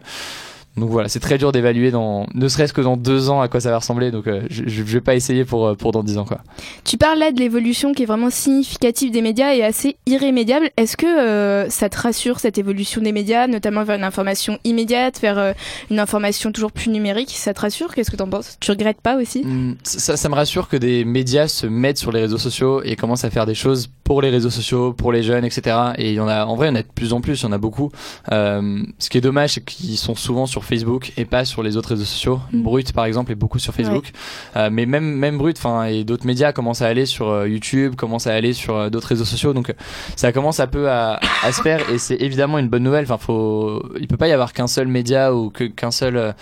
donc voilà, c'est très dur d'évaluer dans, ne serait-ce que dans deux ans à quoi ça va ressembler. Donc euh, je, je, vais pas essayer pour euh, pour dans dix ans quoi. Tu parles là de l'évolution qui est vraiment significative des médias et assez irrémédiable. Est-ce que euh, ça te rassure cette évolution des médias, notamment vers une information immédiate, vers une information toujours plus numérique? Ça te rassure? Qu'est-ce que tu en penses? Tu regrettes pas aussi? Mmh, ça, ça me rassure que des médias se mettent sur les réseaux sociaux et commencent à faire des choses pour les réseaux sociaux, pour les jeunes, etc. Et il y en a, en vrai, il y en a de plus en plus, il y en a beaucoup. ce qui est dommage, c'est qu'ils sont souvent sur Facebook et pas sur les autres réseaux sociaux. Mm. Brut par exemple est beaucoup sur Facebook, euh, mais même même Brut, enfin et d'autres médias commencent à aller sur euh, YouTube, commencent à aller sur euh, d'autres réseaux sociaux. Donc ça commence un peu à, à se faire et c'est évidemment une bonne nouvelle. Enfin faut, il peut pas y avoir qu'un seul média ou que qu'un seul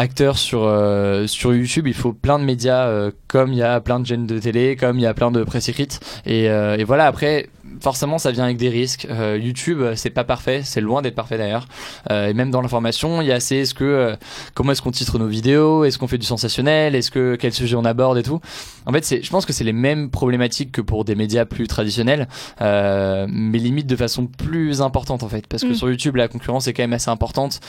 acteur sur, euh, sur YouTube, il faut plein de médias, euh, comme il y a plein de chaînes de télé, comme il y a plein de presse écrite. Et, euh, et voilà, après, forcément, ça vient avec des risques. YouTube, c'est pas parfait, c'est loin d'être parfait d'ailleurs. Et même dans l'information, il y a assez est-ce que comment est-ce qu'on titre nos vidéos, est-ce qu'on fait du sensationnel, est-ce que quel sujet on aborde et tout? En fait, c'est, je pense que c'est les mêmes problématiques que pour des médias plus traditionnels, mais limite de façon plus importante en fait, parce que Mm. sur YouTube, la concurrence est quand même assez importante.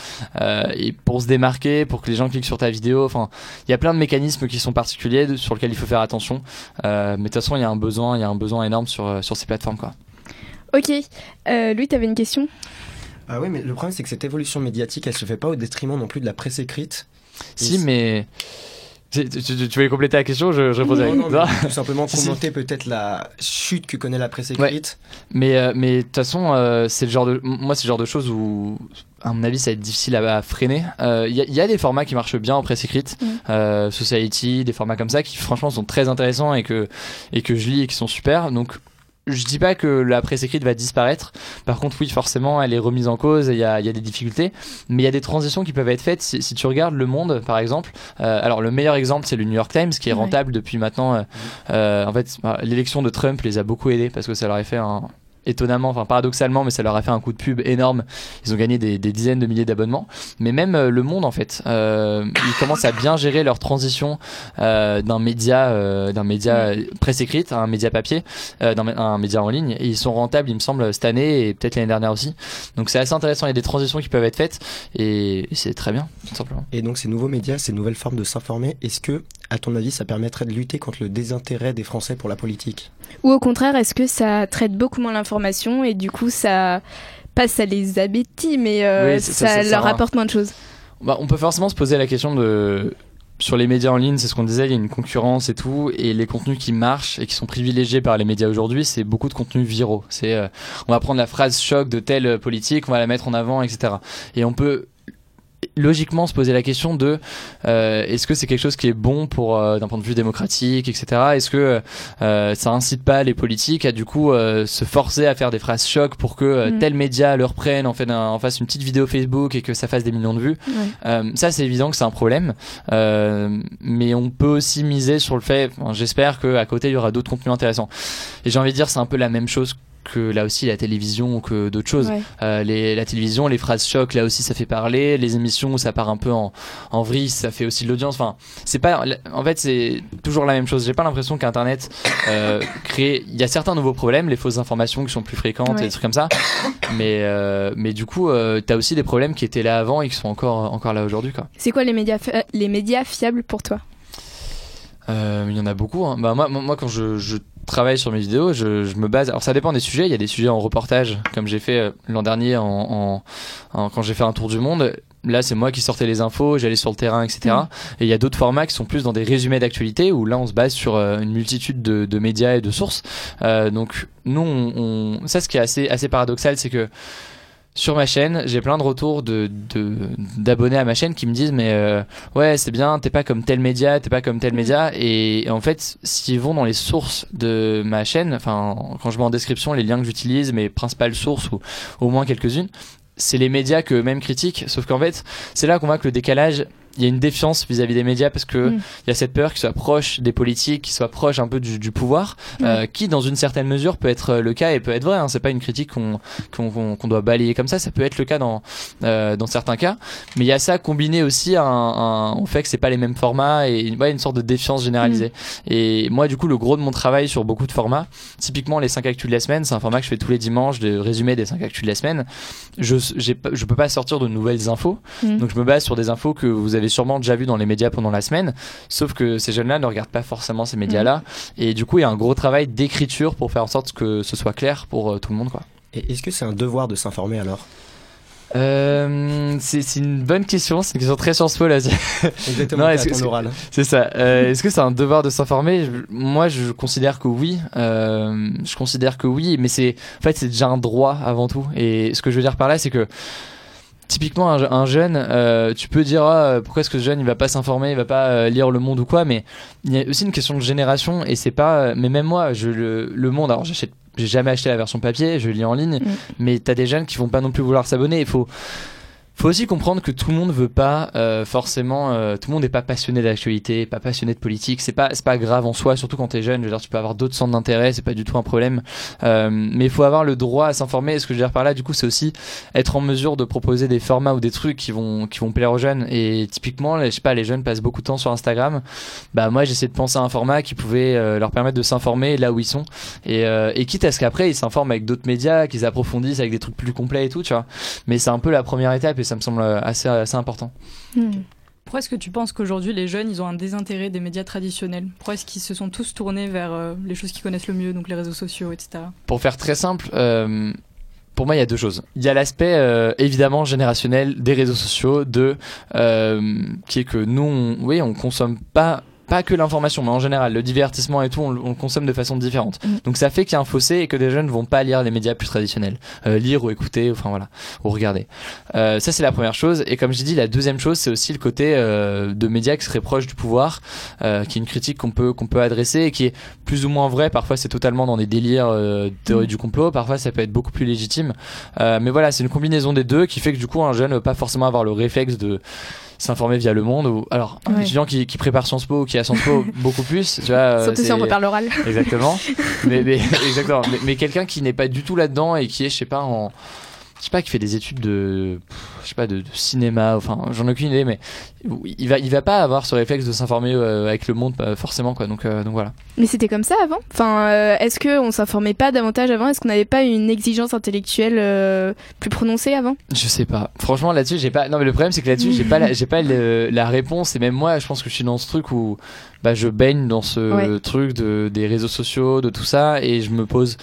Et pour se démarquer, pour que les gens cliquent sur ta vidéo, enfin, il y a plein de mécanismes qui sont particuliers de- sur lesquels il faut faire attention. Euh, mais de toute façon, il y a un besoin, il y a un besoin énorme sur euh, sur ces plateformes quoi. Ok. Euh, Louis, t'avais une question? Ah oui, mais le problème, c'est que cette évolution médiatique, elle se fait pas au détriment non plus de la presse écrite. Si, mais. Tu, tu- tu- tu voulais compléter la question Je, je répondais Non, avec non, (laughs) tout simplement Si, si. commenter peut-être la chute que connaît la presse Ouais. écrite. Mais euh, mais de toute façon, euh, c'est le genre de moi c'est le genre de choses où à mon avis ça va être difficile à, à freiner. Euh, Il y, a- il y a des formats qui marchent bien en presse écrite, Mm. euh, Society, des formats comme ça qui franchement sont très intéressants et que et que je lis et qui sont super. Donc je dis pas que la presse écrite va disparaître. Par contre, oui, forcément, elle est remise en cause et il y a, il y a des difficultés. Mais il y a des transitions qui peuvent être faites. Si, si tu regardes Le Monde, par exemple, euh, alors le meilleur exemple, c'est le New York Times, qui est Ouais. rentable depuis maintenant. euh, euh, en fait, bah, l'élection de Trump les a beaucoup aidés parce que ça leur a fait un étonnamment, enfin paradoxalement, mais ça leur a fait un coup de pub énorme. Ils ont gagné des, des dizaines de milliers d'abonnements. Mais même euh, Le Monde, en fait, euh, ils commencent à bien gérer leur transition euh, d'un média, euh, d'un média euh, presse écrite à un média papier, euh, d'un un média en ligne. Et ils sont rentables, il me semble, cette année et peut-être l'année dernière aussi. Donc c'est assez intéressant. Il y a des transitions qui peuvent être faites et, et c'est très bien, tout simplement. Et donc ces nouveaux médias, ces nouvelles formes de s'informer, est-ce que, à ton avis, ça permettrait de lutter contre le désintérêt des Français pour la politique? Ou au contraire, est-ce que ça traite beaucoup moins l'information et du coup ça pas ça les abétit, mais euh, Oui, ça, ça- ça- ça leur apporte moins de choses. Bah, on peut forcément se poser la question de sur les médias en ligne, c'est ce qu'on disait, il y a une concurrence et tout, et les contenus qui marchent et qui sont privilégiés par les médias aujourd'hui, c'est beaucoup de contenus viraux. C'est, euh, on va prendre la phrase choc de telle politique, on va la mettre en avant, etc. Et on peut logiquement se poser la question de euh, est-ce que c'est quelque chose qui est bon pour euh, d'un point de vue démocratique etc est-ce que euh, ça incite pas les politiques à du coup euh, se forcer à faire des phrases choc pour que Mm. tel média le reprenne en fait un- en fasse une petite vidéo Facebook et que ça fasse des millions de vues? Ouais. euh, ça, c'est évident que c'est un problème, Euh, mais on peut aussi miser sur le fait. enfin, J'espère qu'à côté il y aura d'autres contenus intéressants. Et j'ai envie de dire, c'est un peu la même chose que là aussi la télévision ou que d'autres choses. Ouais. Euh, les, la télévision, les phrases choc, là aussi ça fait parler. Les émissions où ça part un peu en, en vrille, ça fait aussi de l'audience. Enfin, c'est pas. En fait, c'est toujours la même chose. J'ai pas l'impression qu'Internet euh, crée. Il y a certains nouveaux problèmes, les fausses informations qui sont plus fréquentes Ouais. et des trucs comme ça. Mais euh, mais du coup, t'as aussi des problèmes qui étaient là avant et qui sont encore encore là aujourd'hui, quoi. C'est quoi les médias les médias fiables pour toi? Il y en a beaucoup. hein. Bah, moi, moi, moi, quand je, je travaille sur mes vidéos, je, je me base. Alors, ça dépend des sujets. Il y a des sujets en reportage, comme j'ai fait euh, l'an dernier en, en- en- quand j'ai fait un tour du monde. Là, c'est moi qui sortais les infos, j'allais sur le terrain, etc. Mm. Et il y a d'autres formats qui sont plus dans des résumés d'actualité, où là, on se base sur euh, une multitude de, de médias et de sources. Euh, donc, nous, on, on- ça, ce qui est assez, assez paradoxal, c'est que sur ma chaîne, j'ai plein de retours de de- d'abonnés à ma chaîne qui me disent mais euh, ouais c'est bien, t'es pas comme tel média, t'es pas comme tel média. Et, et en fait s'ils vont dans les sources de ma chaîne, enfin quand je mets en description les liens que j'utilise, mes principales sources ou au moins quelques-unes, c'est les médias que eux-mêmes critiquent, sauf qu'en fait c'est là qu'on voit que le décalage il y a une défiance vis-à-vis des médias parce que il Mm. y a cette peur qu'ils soient proches des politiques, qu'ils soient proches un peu du, du pouvoir, euh, qui dans une certaine mesure peut être le cas et peut être vrai. Hein. C'est pas une critique qu'on qu'on qu'on doit balayer comme ça. Ça peut être le cas dans euh, dans certains cas. Mais il y a ça combiné aussi à un, un- au fait que c'est pas les mêmes formats et ouais, une sorte de défiance généralisée. Et moi du coup le gros de mon travail sur beaucoup de formats, typiquement les 5 actus de la semaine, c'est un format que je fais tous les dimanches de résumé des 5 actus de la semaine. Je je peux pas sortir de nouvelles infos. Mm. Donc je me base sur des infos que vous avez sûrement déjà vues dans les médias pendant la semaine. Sauf que ces jeunes-là ne regardent pas forcément ces médias-là. Et du coup, il y a un gros travail d'écriture pour faire en sorte que ce soit clair pour euh, tout le monde. Quoi. Et est-ce que c'est un devoir de s'informer alors? Euh, c'est c'est une bonne question, c'est une question très Sciences Po là. Exactement, Non, est-ce que c'est- oral. C'est ça. Euh, Est-ce que c'est un devoir de s'informer? Je- Moi, je considère que oui. Euh, je considère que oui, mais c'est en fait c'est déjà un droit avant tout. Et ce que je veux dire par là, c'est que typiquement un, un jeune, euh, tu peux dire ah, pourquoi est-ce que ce jeune il va pas s'informer, il va pas euh, lire Le Monde ou quoi, mais il y a aussi une question de génération et c'est pas. Mais même moi, je le, le Monde. Alors j'achète, j'ai jamais acheté la version papier, je lis en ligne, Mm. mais t'as des jeunes qui vont pas non plus vouloir s'abonner. Il faut faut aussi comprendre que tout le monde veut pas euh, forcément, euh, tout le monde n'est pas passionné d'actualité, pas passionné de politique. C'est pas, c'est pas grave en soi, surtout quand t'es jeune. Je veux dire, tu peux avoir d'autres centres d'intérêt, c'est pas du tout un problème. Euh, mais il faut avoir le droit à s'informer. Et ce que je veux dire par là, du coup, c'est aussi être en mesure de proposer des formats ou des trucs qui vont, qui vont plaire aux jeunes. Et typiquement, je sais pas, les jeunes passent beaucoup de temps sur Instagram. Bah moi, j'essaie de penser à un format qui pouvait euh, leur permettre de s'informer là où ils sont. Et, euh, et quitte à ce qu'après ils s'informent avec d'autres médias, qu'ils approfondissent avec des trucs plus complets et tout, tu vois. Mais c'est un peu la première étape ça me semble assez, assez important. Pourquoi est-ce que tu penses qu'aujourd'hui les jeunes ils ont un désintérêt des médias traditionnels? Pourquoi est-ce qu'ils se sont tous tournés vers euh, les choses qu'ils connaissent le mieux, donc les réseaux sociaux, etc. Pour faire très simple, euh, pour moi, il y a deux choses. Il y a l'aspect euh, évidemment générationnel des réseaux sociaux, de euh, qui est que nous, on, oui, on consomme pas pas que l'information, mais en général, le divertissement et tout, on, on le consomme de façon différente. Donc ça fait qu'il y a un fossé et que des jeunes vont pas lire les médias plus traditionnels, Euh, lire ou écouter, enfin voilà, ou regarder. Euh, ça c'est la première chose. Et comme j'ai dit, la deuxième chose, c'est aussi le côté euh, de médias qui seraient proches du pouvoir, euh, qui est une critique qu'on peut qu'on peut adresser et qui est plus ou moins vraie. Parfois c'est totalement dans des délires euh, de théorie du complot. Parfois ça peut être beaucoup plus légitime. Euh, mais voilà, c'est une combinaison des deux qui fait que du coup un jeune ne va pas forcément avoir le réflexe de s'informer via le monde ou alors un étudiant qui, qui prépare Sciences Po ou qui a Sciences Po (laughs) beaucoup plus tu vois euh, Surtout si on prépare l'oral. exactement. (laughs) Mais, mais (laughs) exactement. Mais, mais quelqu'un qui n'est pas du tout là-dedans et qui est je sais pas en je sais pas qui fait des études de je sais pas de, de cinéma enfin j'en ai aucune idée mais il va il va pas avoir ce réflexe de s'informer euh, avec le monde forcément quoi donc euh, donc voilà Mais c'était comme ça avant? Enfin, euh, est-ce qu'on s'informait pas davantage avant? Est-ce qu'on n'avait pas une exigence intellectuelle plus prononcée avant? Je sais pas. Franchement, là-dessus, j'ai pas. Non, mais le problème, c'est que là-dessus, j'ai pas, la... j'ai pas le- la réponse. Et même moi, je pense que je suis dans ce truc où, bah, je baigne dans ce Ouais. truc de des réseaux sociaux, de tout ça, et je me pose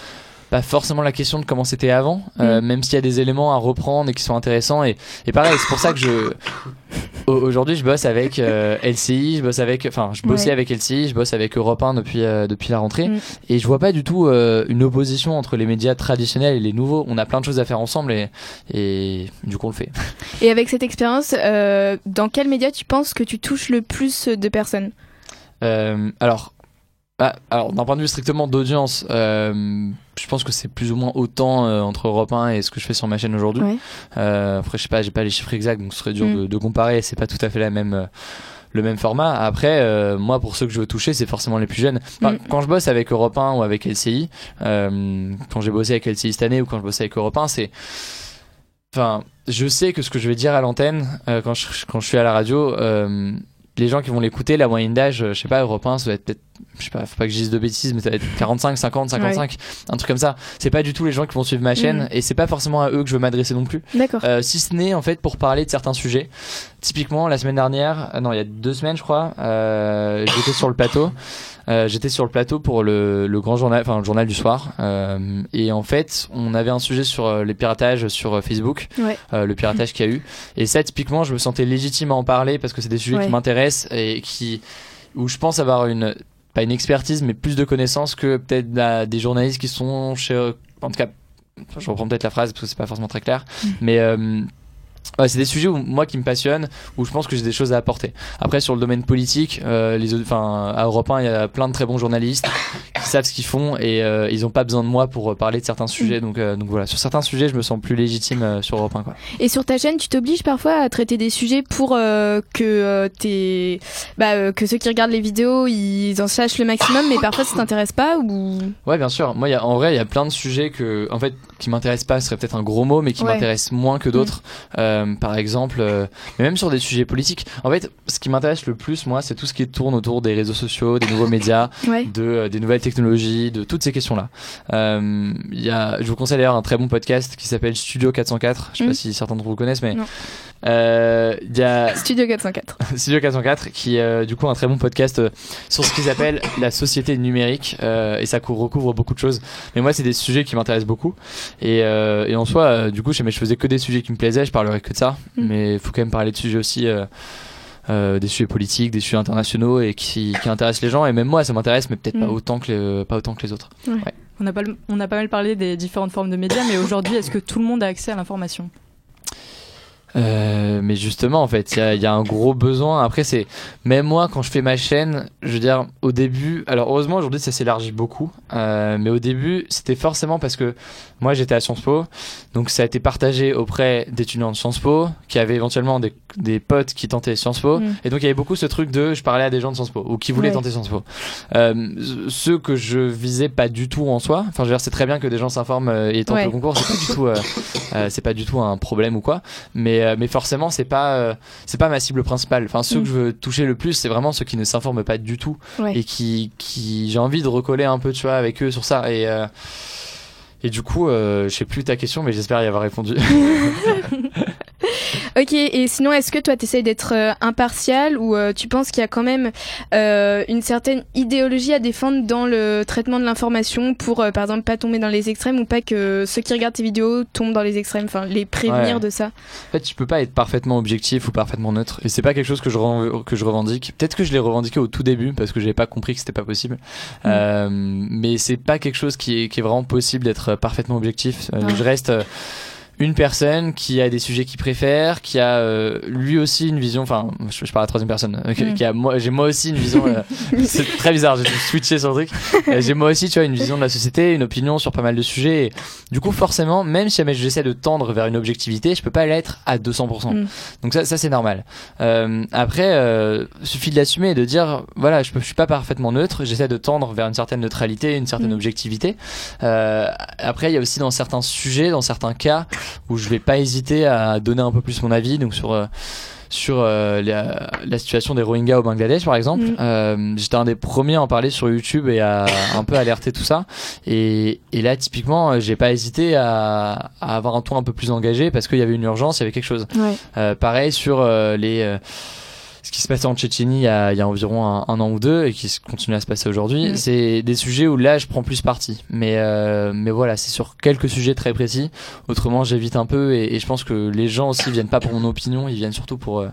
pas forcément la question de comment c'était avant, euh, même s'il y a des éléments à reprendre et qui sont intéressants. Et, et pareil, c'est pour ça que je. au- Aujourd'hui, je bosse avec euh, LCI, je bosse avec, enfin, je bossais Ouais. avec LCI, je bosse avec Europe 1 depuis euh, depuis la rentrée, Mm. et je vois pas du tout une opposition entre les médias traditionnels et les nouveaux. On a plein de choses à faire ensemble, et et du coup, on le fait. Et avec cette expérience, dans quel média tu penses que tu touches le plus de personnes? Alors, bah, alors d'un point de vue strictement d'audience, euh, je pense que c'est plus ou moins autant euh, entre Europe 1 et ce que je fais sur ma chaîne aujourd'hui. Ouais. Euh, après, je sais pas, j'ai pas les chiffres exacts, donc ce serait dur Mm. de, de comparer. C'est pas tout à fait la même. le même format. Après, euh, moi, pour ceux que je veux toucher, c'est forcément les plus jeunes. Enfin, Mm. Quand je bosse avec Europe 1 ou avec LCI, euh, quand j'ai bossé avec LCI cette année ou quand je bossais avec Europe 1, c'est Enfin, je sais que ce que je vais dire à l'antenne euh, quand, je, quand je suis à la radio, les gens qui vont l'écouter, la moyenne d'âge, euh, je sais pas, Europe 1, ça va être peut-être, je sais pas, faut pas que je dise de bêtises, mais ça va être 45, 50, 55, un truc comme ça. C'est pas du tout les gens qui vont suivre ma chaîne Mhm. et c'est pas forcément à eux que je veux m'adresser non plus. D'accord. Euh, si ce n'est en fait pour parler de certains sujets. Typiquement, la semaine dernière, euh, non, il y a deux semaines, je crois, euh, j'étais sur le plateau. Euh, j'étais sur le plateau pour le, le grand journal, enfin le journal du soir, euh, et en fait, on avait un sujet sur euh, les piratages sur Facebook, Ouais. euh, le piratage qu'il y a eu. Et ça, typiquement, je me sentais légitime à en parler parce que c'est des sujets Ouais. qui m'intéressent et qui, où je pense avoir une, pas une expertise, mais plus de connaissances que peut-être des journalistes qui sont chez, en tout cas, je reprends peut-être la phrase parce que c'est pas forcément très clair, mais euh, Ouais, c'est des sujets où, moi qui me passionnent, où je pense que j'ai des choses à apporter. Après, sur le domaine politique, euh, les, enfin, à Europe 1, il y a plein de très bons journalistes savent ce qu'ils font et euh, ils n'ont pas besoin de moi pour euh, parler de certains sujets. Donc, euh, donc voilà, sur certains sujets, je me sens plus légitime euh, sur Europe 1. Quoi. Et sur ta chaîne, tu t'obliges parfois à traiter des sujets pour que tes, bah, que ceux qui regardent les vidéos, ils en sachent le maximum, mais parfois ça t'intéresse pas ou? Ouais, bien sûr. Moi, y a, en vrai, il y a plein de sujets que, en fait, qui m'intéressent pas, ce serait peut-être un gros mot, mais qui Ouais. m'intéressent moins que d'autres. Euh, par exemple, mais même sur des sujets politiques. En fait, ce qui m'intéresse le plus, moi, c'est tout ce qui tourne autour des réseaux sociaux, des nouveaux médias, Ouais. de, des nouvelles technologies, de toutes ces questions-là. Euh, il y a, je vous conseille d'ailleurs un très bon podcast qui s'appelle Studio 404. Je sais Mm. pas si certains d'entre vous connaissent, mais euh, il y a Studio 404 (laughs) Studio 404 qui est euh, du coup un très bon podcast euh, sur ce qu'ils appellent (laughs) la société numérique euh, et ça cou- recouvre beaucoup de choses mais moi c'est des sujets qui m'intéressent beaucoup et, et en soi du coup je, mais je faisais que des sujets qui me plaisaient je parlerais que de ça Mm. mais il faut quand même parler de sujets aussi des sujets politiques des sujets internationaux et qui, qui intéressent les gens et même moi ça m'intéresse mais peut-être pas Mm. autant que les, pas autant que les autres Ouais. Ouais. On a, pas, on a pas mal parlé des différentes formes de médias, mais aujourd'hui, est-ce que tout le monde a accès à l'information? Euh, mais justement, en fait, il y, y, a un gros besoin. Après, c'est même moi quand je fais ma chaîne, je veux dire, au début, alors heureusement aujourd'hui ça s'élargit beaucoup, euh, mais au début c'était forcément parce que moi j'étais à Sciences Po, donc ça a été partagé auprès d'étudiants de Sciences Po qui avaient éventuellement des, des potes qui tentaient Sciences Po, Mm. et donc il y avait beaucoup ce truc de je parlais à des gens de Sciences Po ou qui voulaient Ouais. tenter Sciences Po. Euh, ceux que je visais pas du tout en soi, enfin je veux dire c'est très bien que des gens s'informent euh, et tentent Ouais. le concours, c'est pas du tout, euh, euh, c'est pas du tout un problème ou quoi, mais euh, mais forcément c'est pas euh, c'est pas ma cible principale. Enfin ceux Mm. que je veux toucher le plus, c'est vraiment ceux qui ne s'informent pas du tout Ouais. et qui qui j'ai envie de recoller un peu tu vois avec eux sur ça et euh, et du coup, euh, je sais plus ta question, mais j'espère y avoir répondu. (laughs) Ok, et sinon, est-ce que toi, tu essayes d'être euh, impartial ou euh, tu penses qu'il y a quand même euh, une certaine idéologie à défendre dans le traitement de l'information pour, par exemple, pas tomber dans les extrêmes ou pas que ceux qui regardent tes vidéos tombent dans les extrêmes, enfin, les prévenir Ouais. de ça? En fait, tu peux pas être parfaitement objectif ou parfaitement neutre, et c'est pas quelque chose que je que je revendique. Peut-être que je l'ai revendiqué au tout début parce que j'avais pas compris que c'était pas possible. Euh, mais c'est pas quelque chose qui est, qui est vraiment possible d'être parfaitement objectif. Euh. Je reste euh, une personne qui a des sujets qu'il préfère, qui a euh, lui aussi une vision. Enfin, je, je parle à la troisième personne. euh, qui- Mm. qui a moi, j'ai moi aussi une vision. euh, (laughs) c'est très bizarre. J'ai dû switcher sur le truc. Euh, j'ai moi aussi, tu vois, une vision de la société, une opinion sur pas mal de sujets. Et du coup, forcément, même si jamais j'essaie de tendre vers une objectivité, je peux pas l'être à 200%. Mm. Donc ça, ça c'est normal. Euh, après, euh, suffit de l'assumer et de dire, voilà, je, peux, je suis pas parfaitement neutre. J'essaie de tendre vers une certaine neutralité, une certaine Mm. objectivité. Euh, après, il y a aussi dans certains sujets, dans certains cas, où je vais pas hésiter à donner un peu plus mon avis. Donc sur euh, sur euh, la, la situation des Rohingyas au Bangladesh par exemple. Mm. Euh, J'étais un des premiers à en parler sur YouTube et à (laughs) un peu alerter tout ça. Et, et là typiquement, euh, j'ai pas hésité à, à avoir un ton un peu plus engagé parce qu'il y avait une urgence, il y avait quelque chose. Ouais. Euh, pareil sur euh, les euh, ce qui se passait en Tchétchénie il y a, il y a environ un, un an ou deux et qui continue à se passer aujourd'hui, Mm. c'est des sujets où là je prends plus parti. Mais, euh, mais voilà, c'est sur quelques sujets très précis. Autrement, j'évite un peu et, et je pense que les gens aussi viennent pas pour mon opinion, ils viennent surtout pour euh,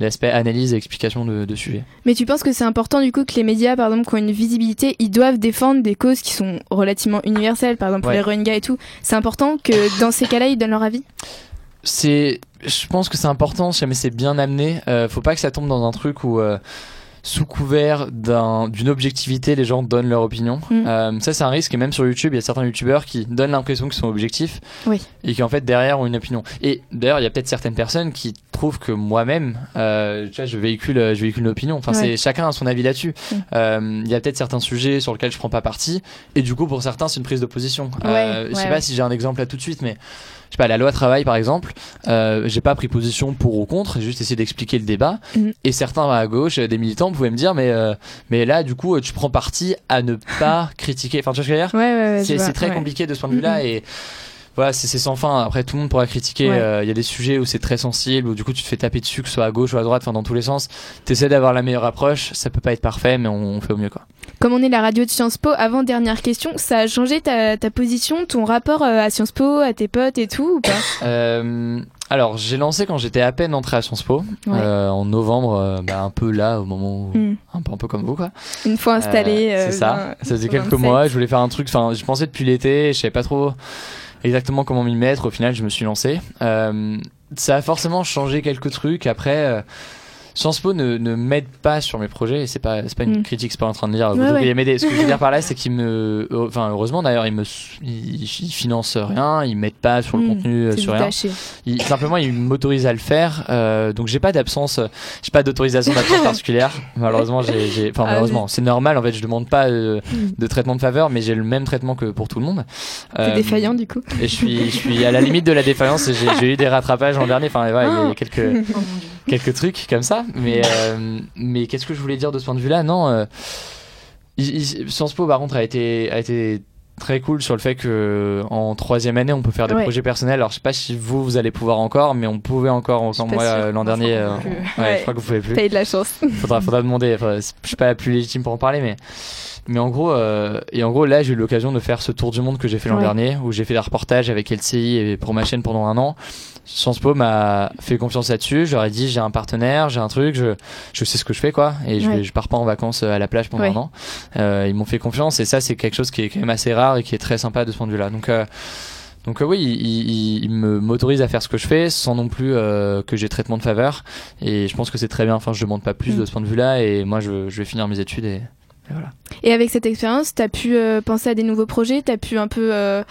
l'aspect analyse et explication de, de sujets. Mais tu penses que c'est important du coup que les médias, par exemple, qui ont une visibilité, ils doivent défendre des causes qui sont relativement universelles, par exemple pour Ouais. les Rohingyas et tout. C'est important que dans ces cas-là, ils donnent leur avis? C'est je pense que c'est important si jamais c'est bien amené euh, faut pas que ça tombe dans un truc où euh, sous couvert d'un- d'une objectivité les gens donnent leur opinion Mm. Euh, ça c'est un risque et même sur YouTube il y a certains youtubeurs qui donnent l'impression qu'ils sont objectifs Oui. et qui en fait derrière ont une opinion et d'ailleurs il y a peut-être certaines personnes qui trouvent que moi-même euh, tu vois je véhicule je véhicule une opinion enfin Ouais. c'est chacun a son avis là-dessus Mm. Euh, il y a peut-être certains sujets sur lesquels je prends pas parti et du coup pour certains c'est une prise de position Ouais, Euh, je sais pas si j'ai un exemple là tout de suite mais je sais pas, la loi travail par exemple, euh, j'ai pas pris position pour ou contre, j'ai juste essayé d'expliquer le débat. Mhm. Et certains à gauche, euh, des militants, pouvaient me dire, mais, euh, mais là, du coup, euh, tu prends parti à ne pas (laughs) critiquer. Enfin, tu vois ce que je veux dire? Ouais, ouais, ouais. je C'est très compliqué de ce point de vue-là. Mhm. Et voilà, c'est sans fin. Après, tout le monde pourra critiquer. Ouais. Euh, Il y a des sujets où c'est très sensible, où du coup, tu te fais taper dessus, que ce soit à gauche ou à droite, enfin, dans tous les sens. T'essaies d'avoir la meilleure approche. Ça peut pas être parfait, mais on, on fait au mieux, quoi. Comme on est la radio de Sciences Po, avant dernière question, ça a changé ta, ta position, ton rapport euh, à Sciences Po, à tes potes et tout ou pas? (laughs) Euh, alors, j'ai lancé quand j'étais à peine entré à Sciences Po, Ouais. euh, en novembre, euh, bah, un peu là, au moment où, Hmm. un, peu, un peu comme vous, quoi. Une fois installé. Euh, c'est ça. Ça faisait quelques 27. mois. Je voulais faire un truc. Enfin, je pensais depuis l'été. Je savais pas trop exactement comment m'y mettre. Au final, je me suis lancé. Euh, ça a forcément changé quelques trucs. Après. Sciences Po ne, ne m'aide pas sur mes projets et c'est pas c'est pas une Mm. critique c'est pas en train de dire vous Ouais, devriez ouais. m'aider ce que je veux dire (laughs) par là c'est qu'ils me enfin heureusement d'ailleurs ils me ils, ils financent rien ils m'aident pas sur le Mm. contenu euh, sur rien il, simplement, il m'autorise à le faire, euh, donc j'ai pas d'absence, euh, j'ai pas d'autorisation d'absence (laughs) particulière. Malheureusement, j'ai, enfin Ah, malheureusement, c'est normal. En fait, je demande pas euh, de traitement de faveur, mais j'ai le même traitement que pour tout le monde. T'es Euh, défaillant du coup. Et je suis, je suis à la limite de la défaillance. J'ai, eu des rattrapages l'an dernier. Enfin, voilà, il y a- il y a quelques, (laughs) quelques trucs comme ça. (laughs) Mais, euh, mais qu'est-ce que je voulais dire de ce point de vue-là? Non. Euh, il- il- Sciences Po, par contre, a été, a été très cool sur le fait que en troisième année, on peut faire des Ouais. projets personnels. Alors, je sais pas si vous, vous allez pouvoir encore, mais on pouvait encore. Pas moi, euh, l'an dernier, euh, Ouais. je crois que vous pouvez plus. T'as eu de la chance. Faudra, faudra demander. Enfin, je suis pas la plus légitime pour en parler, mais. Mais en gros, euh, et en gros, là, j'ai eu l'occasion de faire ce tour du monde que j'ai fait l'an Ouais. dernier, où j'ai fait des reportages avec LCI et pour ma chaîne pendant un an. Sciences Po m'a fait confiance là-dessus. Ai dit, j'ai un partenaire, j'ai un truc, je, je sais ce que je fais, quoi. Et je, Ouais. je pars pas en vacances à la plage pendant Ouais. un an. Euh, ils m'ont fait confiance et ça, c'est quelque chose qui est quand même assez rare et qui est très sympa de ce point de vue-là. Donc, euh, Donc oui, il, il, me m'autorise à faire ce que je fais sans non plus que j'ai traitement de faveur. Et je pense que c'est très bien. Enfin, je demande pas plus mm. de ce point de vue-là. Et moi, je, je vais finir mes études et et avec cette expérience, tu as pu euh, penser à des nouveaux projets, tu as pu un peu euh,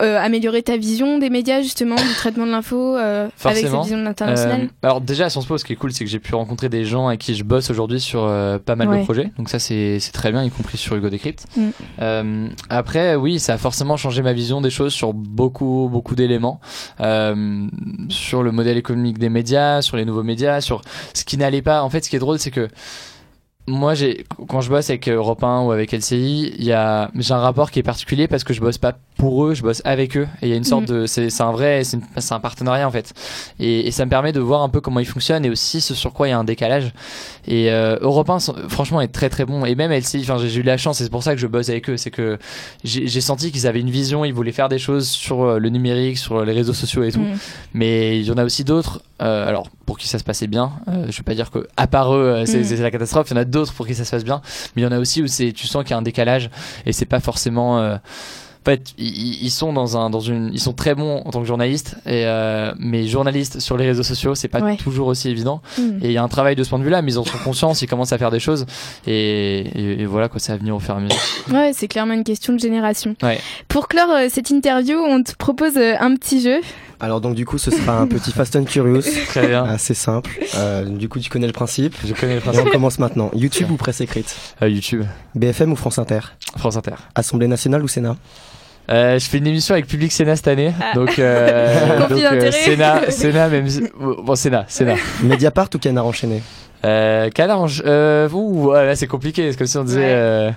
euh, améliorer ta vision des médias, justement, du traitement de l'info, avec cette vision internationale Alors déjà, à Sciences Po, ce qui est cool, c'est que j'ai pu rencontrer des gens avec qui je bosse aujourd'hui sur pas mal de projets. Donc ça, c'est très bien, y compris sur Hugo Decrypt. Mm. après, oui, ça a forcément changé ma vision des choses sur beaucoup, beaucoup d'éléments. sur le modèle économique des médias, sur les nouveaux médias, sur ce qui n'allait pas. En fait, ce qui est drôle, c'est que moi, j'ai quand je bosse avec Europe 1 ou avec LCI, il y a j'ai un rapport qui est particulier parce que je bosse pas pour eux, je bosse avec eux et il y a une sorte mm. de c'est un vrai c'est un partenariat en fait et, et, ça me permet de voir un peu comment ils fonctionnent et aussi ce sur quoi il y a un décalage et euh, Europe 1 franchement est très très bon et même LCI enfin j'ai eu la chance et c'est pour ça que je bosse avec eux c'est que j'ai senti qu'ils avaient une vision ils voulaient faire des choses sur euh, le numérique sur les réseaux sociaux et tout mm. mais il y en a aussi d'autres euh, alors pour qui ça se passait bien euh, je vais pas dire que à part eux euh, mm. c'est la catastrophe il y en a d'autres pour qui ça se passe bien mais il y en a aussi où c'est tu sens qu'il y a un décalage et c'est pas forcément euh, en fait, ils, sont dans un, dans une, ils sont très bons en tant que journalistes, et euh, mais journalistes sur les réseaux sociaux, c'est pas toujours aussi évident. Mm. Et il y a un travail de ce point de vue-là, mais ils en sont conscients, ils commencent à faire des choses, et, voilà quoi, ça va venir au fur et à mesure. Ouais, c'est clairement une question de génération. Ouais. Pour clore cette interview, on te propose un petit jeu. Alors donc du coup ce sera un petit Fast and Curious. (laughs) Très bien. Assez simple. Euh, du coup tu connais le principe. Je connais le principe. Et on commence maintenant. YouTube ou presse écrite euh, YouTube. BFM ou France Inter France Inter. Assemblée nationale ou Sénat euh, je fais une émission avec Public Sénat cette année, ah. donc, (laughs) euh, donc euh, Sénat, (laughs) Sénat même bon Sénat, Sénat. Mediapart ou Canard enchaîné euh, Canard, euh, ouh, là c'est compliqué, c'est comme si on disait. Euh...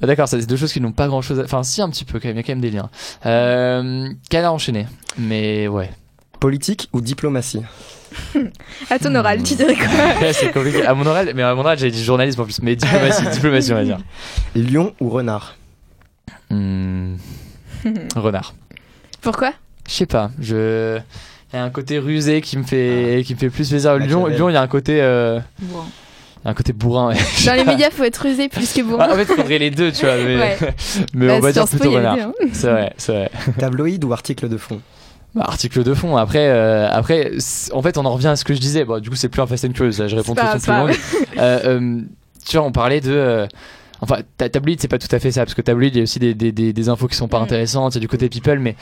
D'accord, c'est deux choses qui n'ont pas grand chose. À... Enfin, si un petit peu quand même, il y a quand même des liens. Euh, Canard enchaîné, mais ouais. Politique ou diplomatie (laughs) À ton oral, tu dirais quoi (laughs) C'est compliqué. À mon oral, mais à mon oral, j'avais dit journalisme en plus, mais diplomatie, (laughs) diplomatie, on va dire. Lion ou renard hmm. Renard. Pourquoi Je sais pas. Je il y a un côté rusé qui me fait ah. qui me fait plus plaisir. Lyon, Lyon, il y a un côté euh, un côté bourrin. Dans les médias, faut être rusé plus que bourrin. Ah, en fait, il faudrait les deux, tu vois. Mais, mais bah, on va dire plutôt renard. Hein. C'est vrai, c'est vrai. Tabloïd ou article de fond bah, article de fond. Après, euh, après, en fait, on en revient à ce que je disais. Bon, du coup, c'est plus un Fast and Curious. je réponds tout de plus long. Euh, euh, tu vois, on parlait de Enfin, tabloïd, c'est pas tout à fait ça, parce que tabloïd, il y a aussi des, des, des, infos qui sont pas mm. intéressantes, il y a du côté people, mais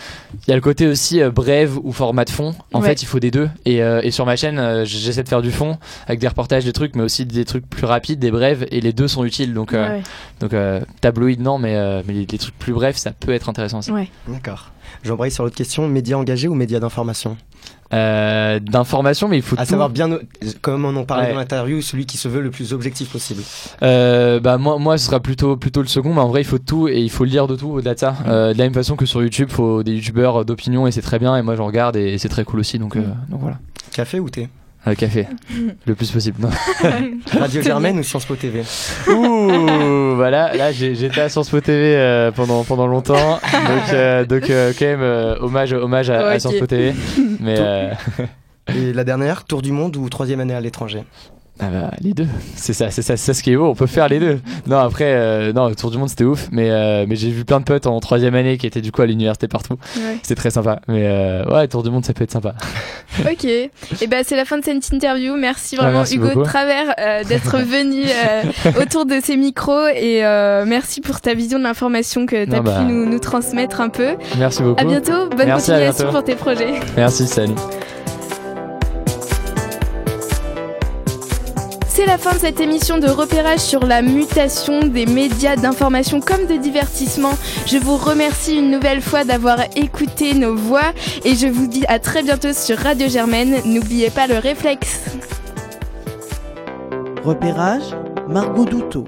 il y a le côté aussi euh, brève ou format de fond. En fait, il faut des deux. Et, euh, et sur ma chaîne, euh, j'essaie de faire du fond avec des reportages, des trucs, mais aussi des trucs plus rapides, des brèves, et les deux sont utiles. Donc, donc tabloïd, non, mais, mais les, trucs plus brefs, ça peut être intéressant aussi. D'accord. J'embraye sur l'autre question médias engagés ou médias d'information? Euh, d'informations, mais il faut à savoir bien, comme on en parlait dans l'interview, celui qui se veut le plus objectif possible. Euh, bah moi, moi, ce sera plutôt plutôt le second, mais en vrai, il faut tout et il faut lire de tout au-delà de ça. Mm. Euh, de la même façon que sur YouTube, il faut des youtubeurs d'opinion et c'est très bien. Et moi, j'en regarde et c'est très cool aussi. Donc, mm. donc voilà. Café ou thé? Un café, (laughs) le plus possible. Non. (laughs) Radio Germaine ou Sciences Po TV Ouh, voilà, là j'étais à Sciences Po TV euh, pendant pendant longtemps, donc euh, donc euh, quand même hommage hommage à, Sciences Po TV. Mais (laughs) et la dernière, tour du monde ou troisième année à l'étranger? Ah bah, les deux, c'est ça, c'est ça, c'est ce qui est beau. On peut faire les deux. Non après, euh, non, le tour du monde c'était ouf, mais euh, mais j'ai vu plein de potes en troisième année qui étaient du coup à l'université partout. C'était très sympa. Mais euh, ouais, tour du monde ça peut être sympa. (laughs) ok. Et ben c'est la fin de cette interview. Merci ah, vraiment Hugo de Travers d'être (laughs) venu autour de ces micros et merci pour ta vision de l'information que tu as pu bah. nous, nous, transmettre un peu. Merci beaucoup. À bientôt. Bonne continuation pour tes projets. Merci, salut. C'est la fin de cette émission de repérage sur la mutation des médias d'information comme de divertissement. Je vous remercie une nouvelle fois d'avoir écouté nos voix et je vous dis à très bientôt sur Radio Germaine. N'oubliez pas le réflexe. Repérage, Margot Douteau.